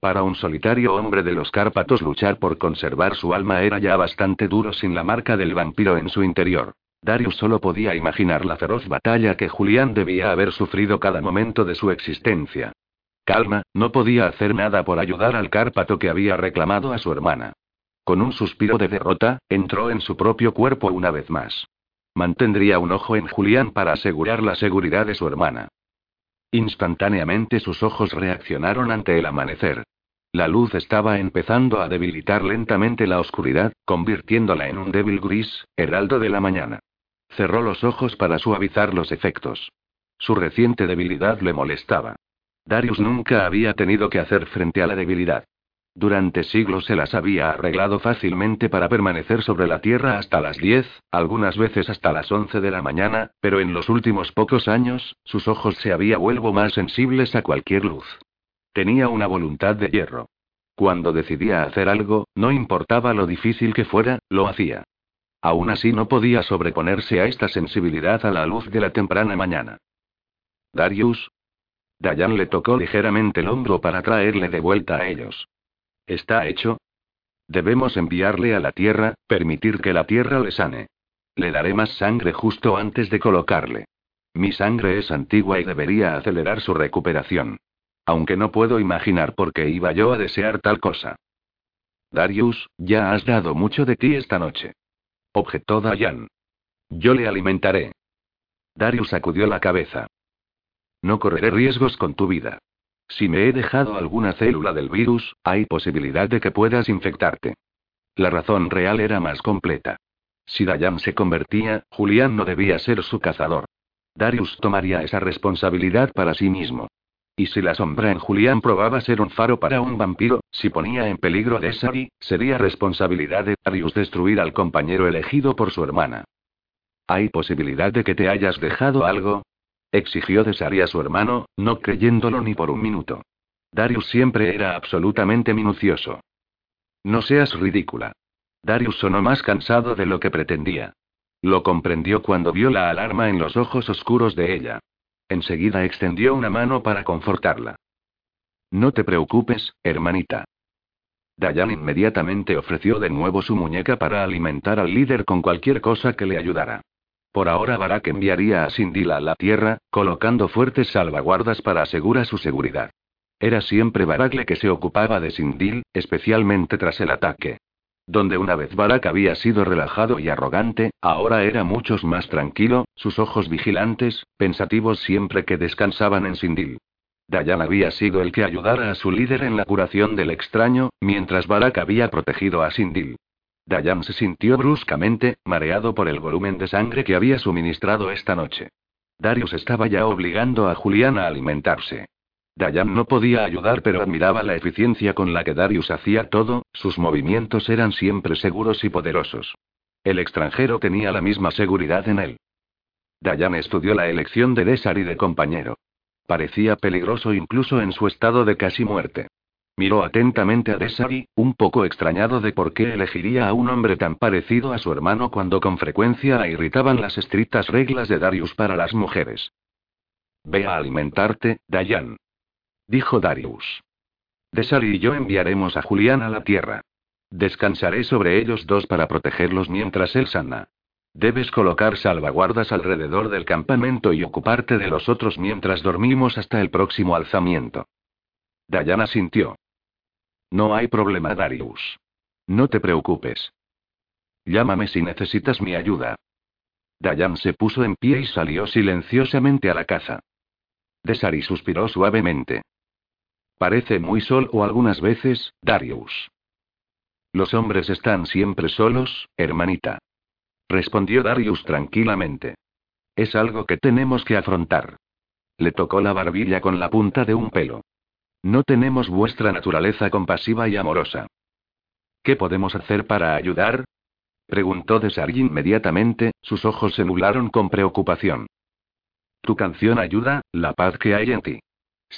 Para un solitario hombre de los Cárpatos luchar por conservar su alma era ya bastante duro sin la marca del vampiro en su interior. Darius solo podía imaginar la feroz batalla que Julián debía haber sufrido cada momento de su existencia. Calma, no podía hacer nada por ayudar al Cárpato que había reclamado a su hermana. Con un suspiro de derrota, entró en su propio cuerpo una vez más. Mantendría un ojo en Julián para asegurar la seguridad de su hermana. Instantáneamente sus ojos reaccionaron ante el amanecer. La luz estaba empezando a debilitar lentamente la oscuridad, convirtiéndola en un débil gris, heraldo de la mañana. Cerró los ojos para suavizar los efectos. Su reciente debilidad le molestaba. Darius nunca había tenido que hacer frente a la debilidad. Durante siglos se las había arreglado fácilmente para permanecer sobre la Tierra hasta las 10, algunas veces hasta las 11 de la mañana, pero en los últimos pocos años, sus ojos se había vuelto más sensibles a cualquier luz. Tenía una voluntad de hierro. Cuando decidía hacer algo, no importaba lo difícil que fuera, lo hacía. Aún así no podía sobreponerse a esta sensibilidad a la luz de la temprana mañana. Darius, Dayan le tocó ligeramente el hombro para traerle de vuelta a ellos. ¿Está hecho? Debemos enviarle a la tierra, permitir que la tierra le sane. Le daré más sangre justo antes de colocarle. Mi sangre es antigua y debería acelerar su recuperación. Aunque no puedo imaginar por qué iba yo a desear tal cosa. Darius, ya has dado mucho de ti esta noche. Objetó Dayan. Yo le alimentaré. Darius sacudió la cabeza. No correré riesgos con tu vida. Si me he dejado alguna célula del virus, hay posibilidad de que puedas infectarte. La razón real era más completa. Si Dayan se convertía, Julián no debía ser su cazador. Darius tomaría esa responsabilidad para sí mismo. Y si la sombra en Julián probaba ser un faro para un vampiro, si ponía en peligro a Desari, sería responsabilidad de Darius destruir al compañero elegido por su hermana. ¿Hay posibilidad de que te hayas dejado algo? Exigió Desari a su hermano, no creyéndolo ni por un minuto. Darius siempre era absolutamente minucioso. No seas ridícula. Darius sonó más cansado de lo que pretendía. Lo comprendió cuando vio la alarma en los ojos oscuros de ella. Enseguida extendió una mano para confortarla. No te preocupes, hermanita. Dayan inmediatamente ofreció de nuevo su muñeca para alimentar al líder con cualquier cosa que le ayudara. Por ahora Barak enviaría a Sindila a la Tierra, colocando fuertes salvaguardas para asegurar su seguridad. Era siempre Barakle que se ocupaba de Sindil, especialmente tras el ataque. Donde una vez Barak había sido relajado y arrogante, ahora era mucho más tranquilo, sus ojos vigilantes, pensativos siempre que descansaban en Sindil. Dayan había sido el que ayudara a su líder en la curación del extraño, mientras Barak había protegido a Sindil. Dayan se sintió bruscamente, mareado por el volumen de sangre que había suministrado esta noche. Darius estaba ya obligando a Julián a alimentarse. Dayan no podía ayudar, pero admiraba la eficiencia con la que Darius hacía todo, sus movimientos eran siempre seguros y poderosos. El extranjero tenía la misma seguridad en él. Dayan estudió la elección de Desar y de compañero. Parecía peligroso incluso en su estado de casi muerte. Miró atentamente a Desari, un poco extrañado de por qué elegiría a un hombre tan parecido a su hermano cuando con frecuencia la irritaban las estrictas reglas de Darius para las mujeres. Ve a alimentarte, Dayan. Dijo Darius. Desari y yo enviaremos a Julián a la tierra. Descansaré sobre ellos dos para protegerlos mientras él sana. Debes colocar salvaguardas alrededor del campamento y ocuparte de los otros mientras dormimos hasta el próximo alzamiento. Diana sintió. No hay problema, Darius. No te preocupes. Llámame si necesitas mi ayuda. Dayan se puso en pie y salió silenciosamente a la caza. Desari suspiró suavemente. Parece muy solo algunas veces, Darius. Los hombres están siempre solos, hermanita. Respondió Darius tranquilamente. Es algo que tenemos que afrontar. Le tocó la barbilla con la punta de un pelo. No tenemos vuestra naturaleza compasiva y amorosa. ¿Qué podemos hacer para ayudar? Preguntó Desari inmediatamente, sus ojos se nublaron con preocupación. Tu canción ayuda, la paz que hay en ti.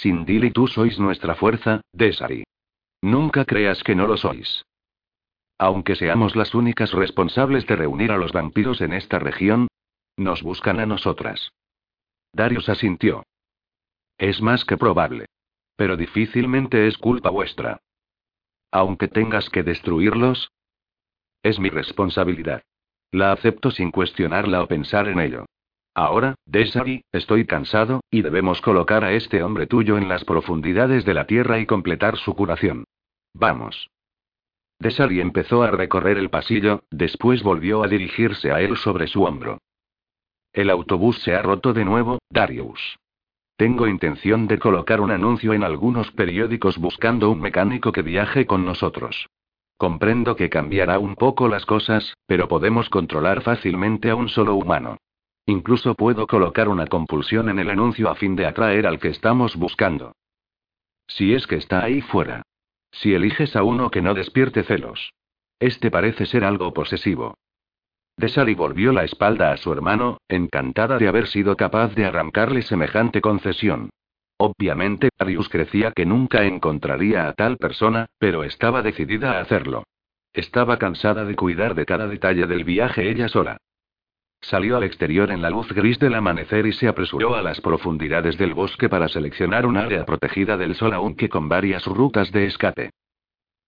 Sin y tú sois nuestra fuerza, Desari. Nunca creas que no lo sois. Aunque seamos las únicas responsables de reunir a los vampiros en esta región, nos buscan a nosotras. Darius asintió. Es más que probable. Pero difícilmente es culpa vuestra. Aunque tengas que destruirlos, es mi responsabilidad. La acepto sin cuestionarla o pensar en ello. Ahora, Desari, estoy cansado, y debemos colocar a este hombre tuyo en las profundidades de la tierra y completar su curación. Vamos. Desari empezó a recorrer el pasillo, después volvió a dirigirse a él sobre su hombro. El autobús se ha roto de nuevo, Darius. Tengo intención de colocar un anuncio en algunos periódicos buscando un mecánico que viaje con nosotros. Comprendo que cambiará un poco las cosas, pero podemos controlar fácilmente a un solo humano. Incluso puedo colocar una compulsión en el anuncio a fin de atraer al que estamos buscando. Si es que está ahí fuera. Si eliges a uno que no despierte celos. Este parece ser algo posesivo. Desari volvió la espalda a su hermano, encantada de haber sido capaz de arrancarle semejante concesión. Obviamente, Darius crecía que nunca encontraría a tal persona, pero estaba decidida a hacerlo. Estaba cansada de cuidar de cada detalle del viaje ella sola. Salió al exterior en la luz gris del amanecer y se apresuró a las profundidades del bosque para seleccionar un área protegida del sol aunque con varias rutas de escape.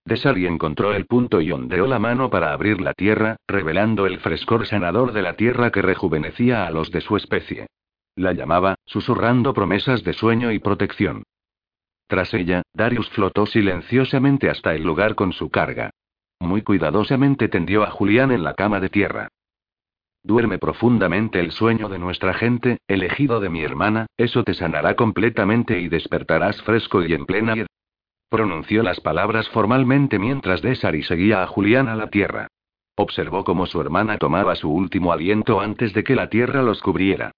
Desali encontró el punto y ondeó la mano para abrir la tierra, revelando el frescor sanador de la tierra que rejuvenecía a los de su especie. La llamaba, susurrando promesas de sueño y protección. Tras ella, Darius flotó silenciosamente hasta el lugar con su carga. Muy cuidadosamente tendió a Julián en la cama de tierra. Duerme profundamente el sueño de nuestra gente, elegido de mi hermana, eso te sanará completamente y despertarás fresco y en plena Pronunció las palabras formalmente mientras Desari seguía a Julián a la tierra. Observó cómo su hermana tomaba su último aliento antes de que la tierra los cubriera.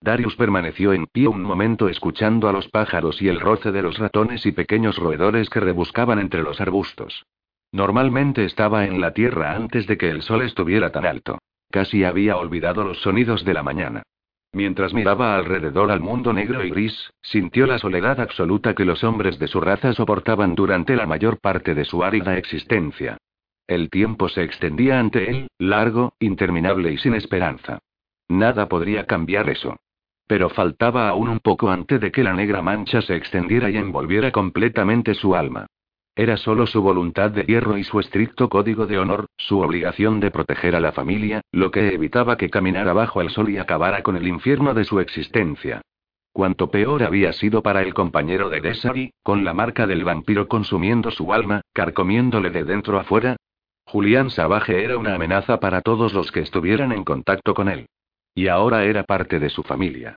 Darius permaneció en pie un momento escuchando a los pájaros y el roce de los ratones y pequeños roedores que rebuscaban entre los arbustos. Normalmente estaba en la tierra antes de que el sol estuviera tan alto. Casi había olvidado los sonidos de la mañana. Mientras miraba alrededor al mundo negro y gris, sintió la soledad absoluta que los hombres de su raza soportaban durante la mayor parte de su árida existencia. El tiempo se extendía ante él, largo, interminable y sin esperanza. Nada podría cambiar eso. Pero faltaba aún un poco antes de que la negra mancha se extendiera y envolviera completamente su alma. Era solo su voluntad de hierro y su estricto código de honor, su obligación de proteger a la familia, lo que evitaba que caminara bajo el sol y acabara con el infierno de su existencia. Cuanto peor había sido para el compañero de Desari, con la marca del vampiro consumiendo su alma, carcomiéndole de dentro a fuera. Julián Sabaje era una amenaza para todos los que estuvieran en contacto con él. Y ahora era parte de su familia.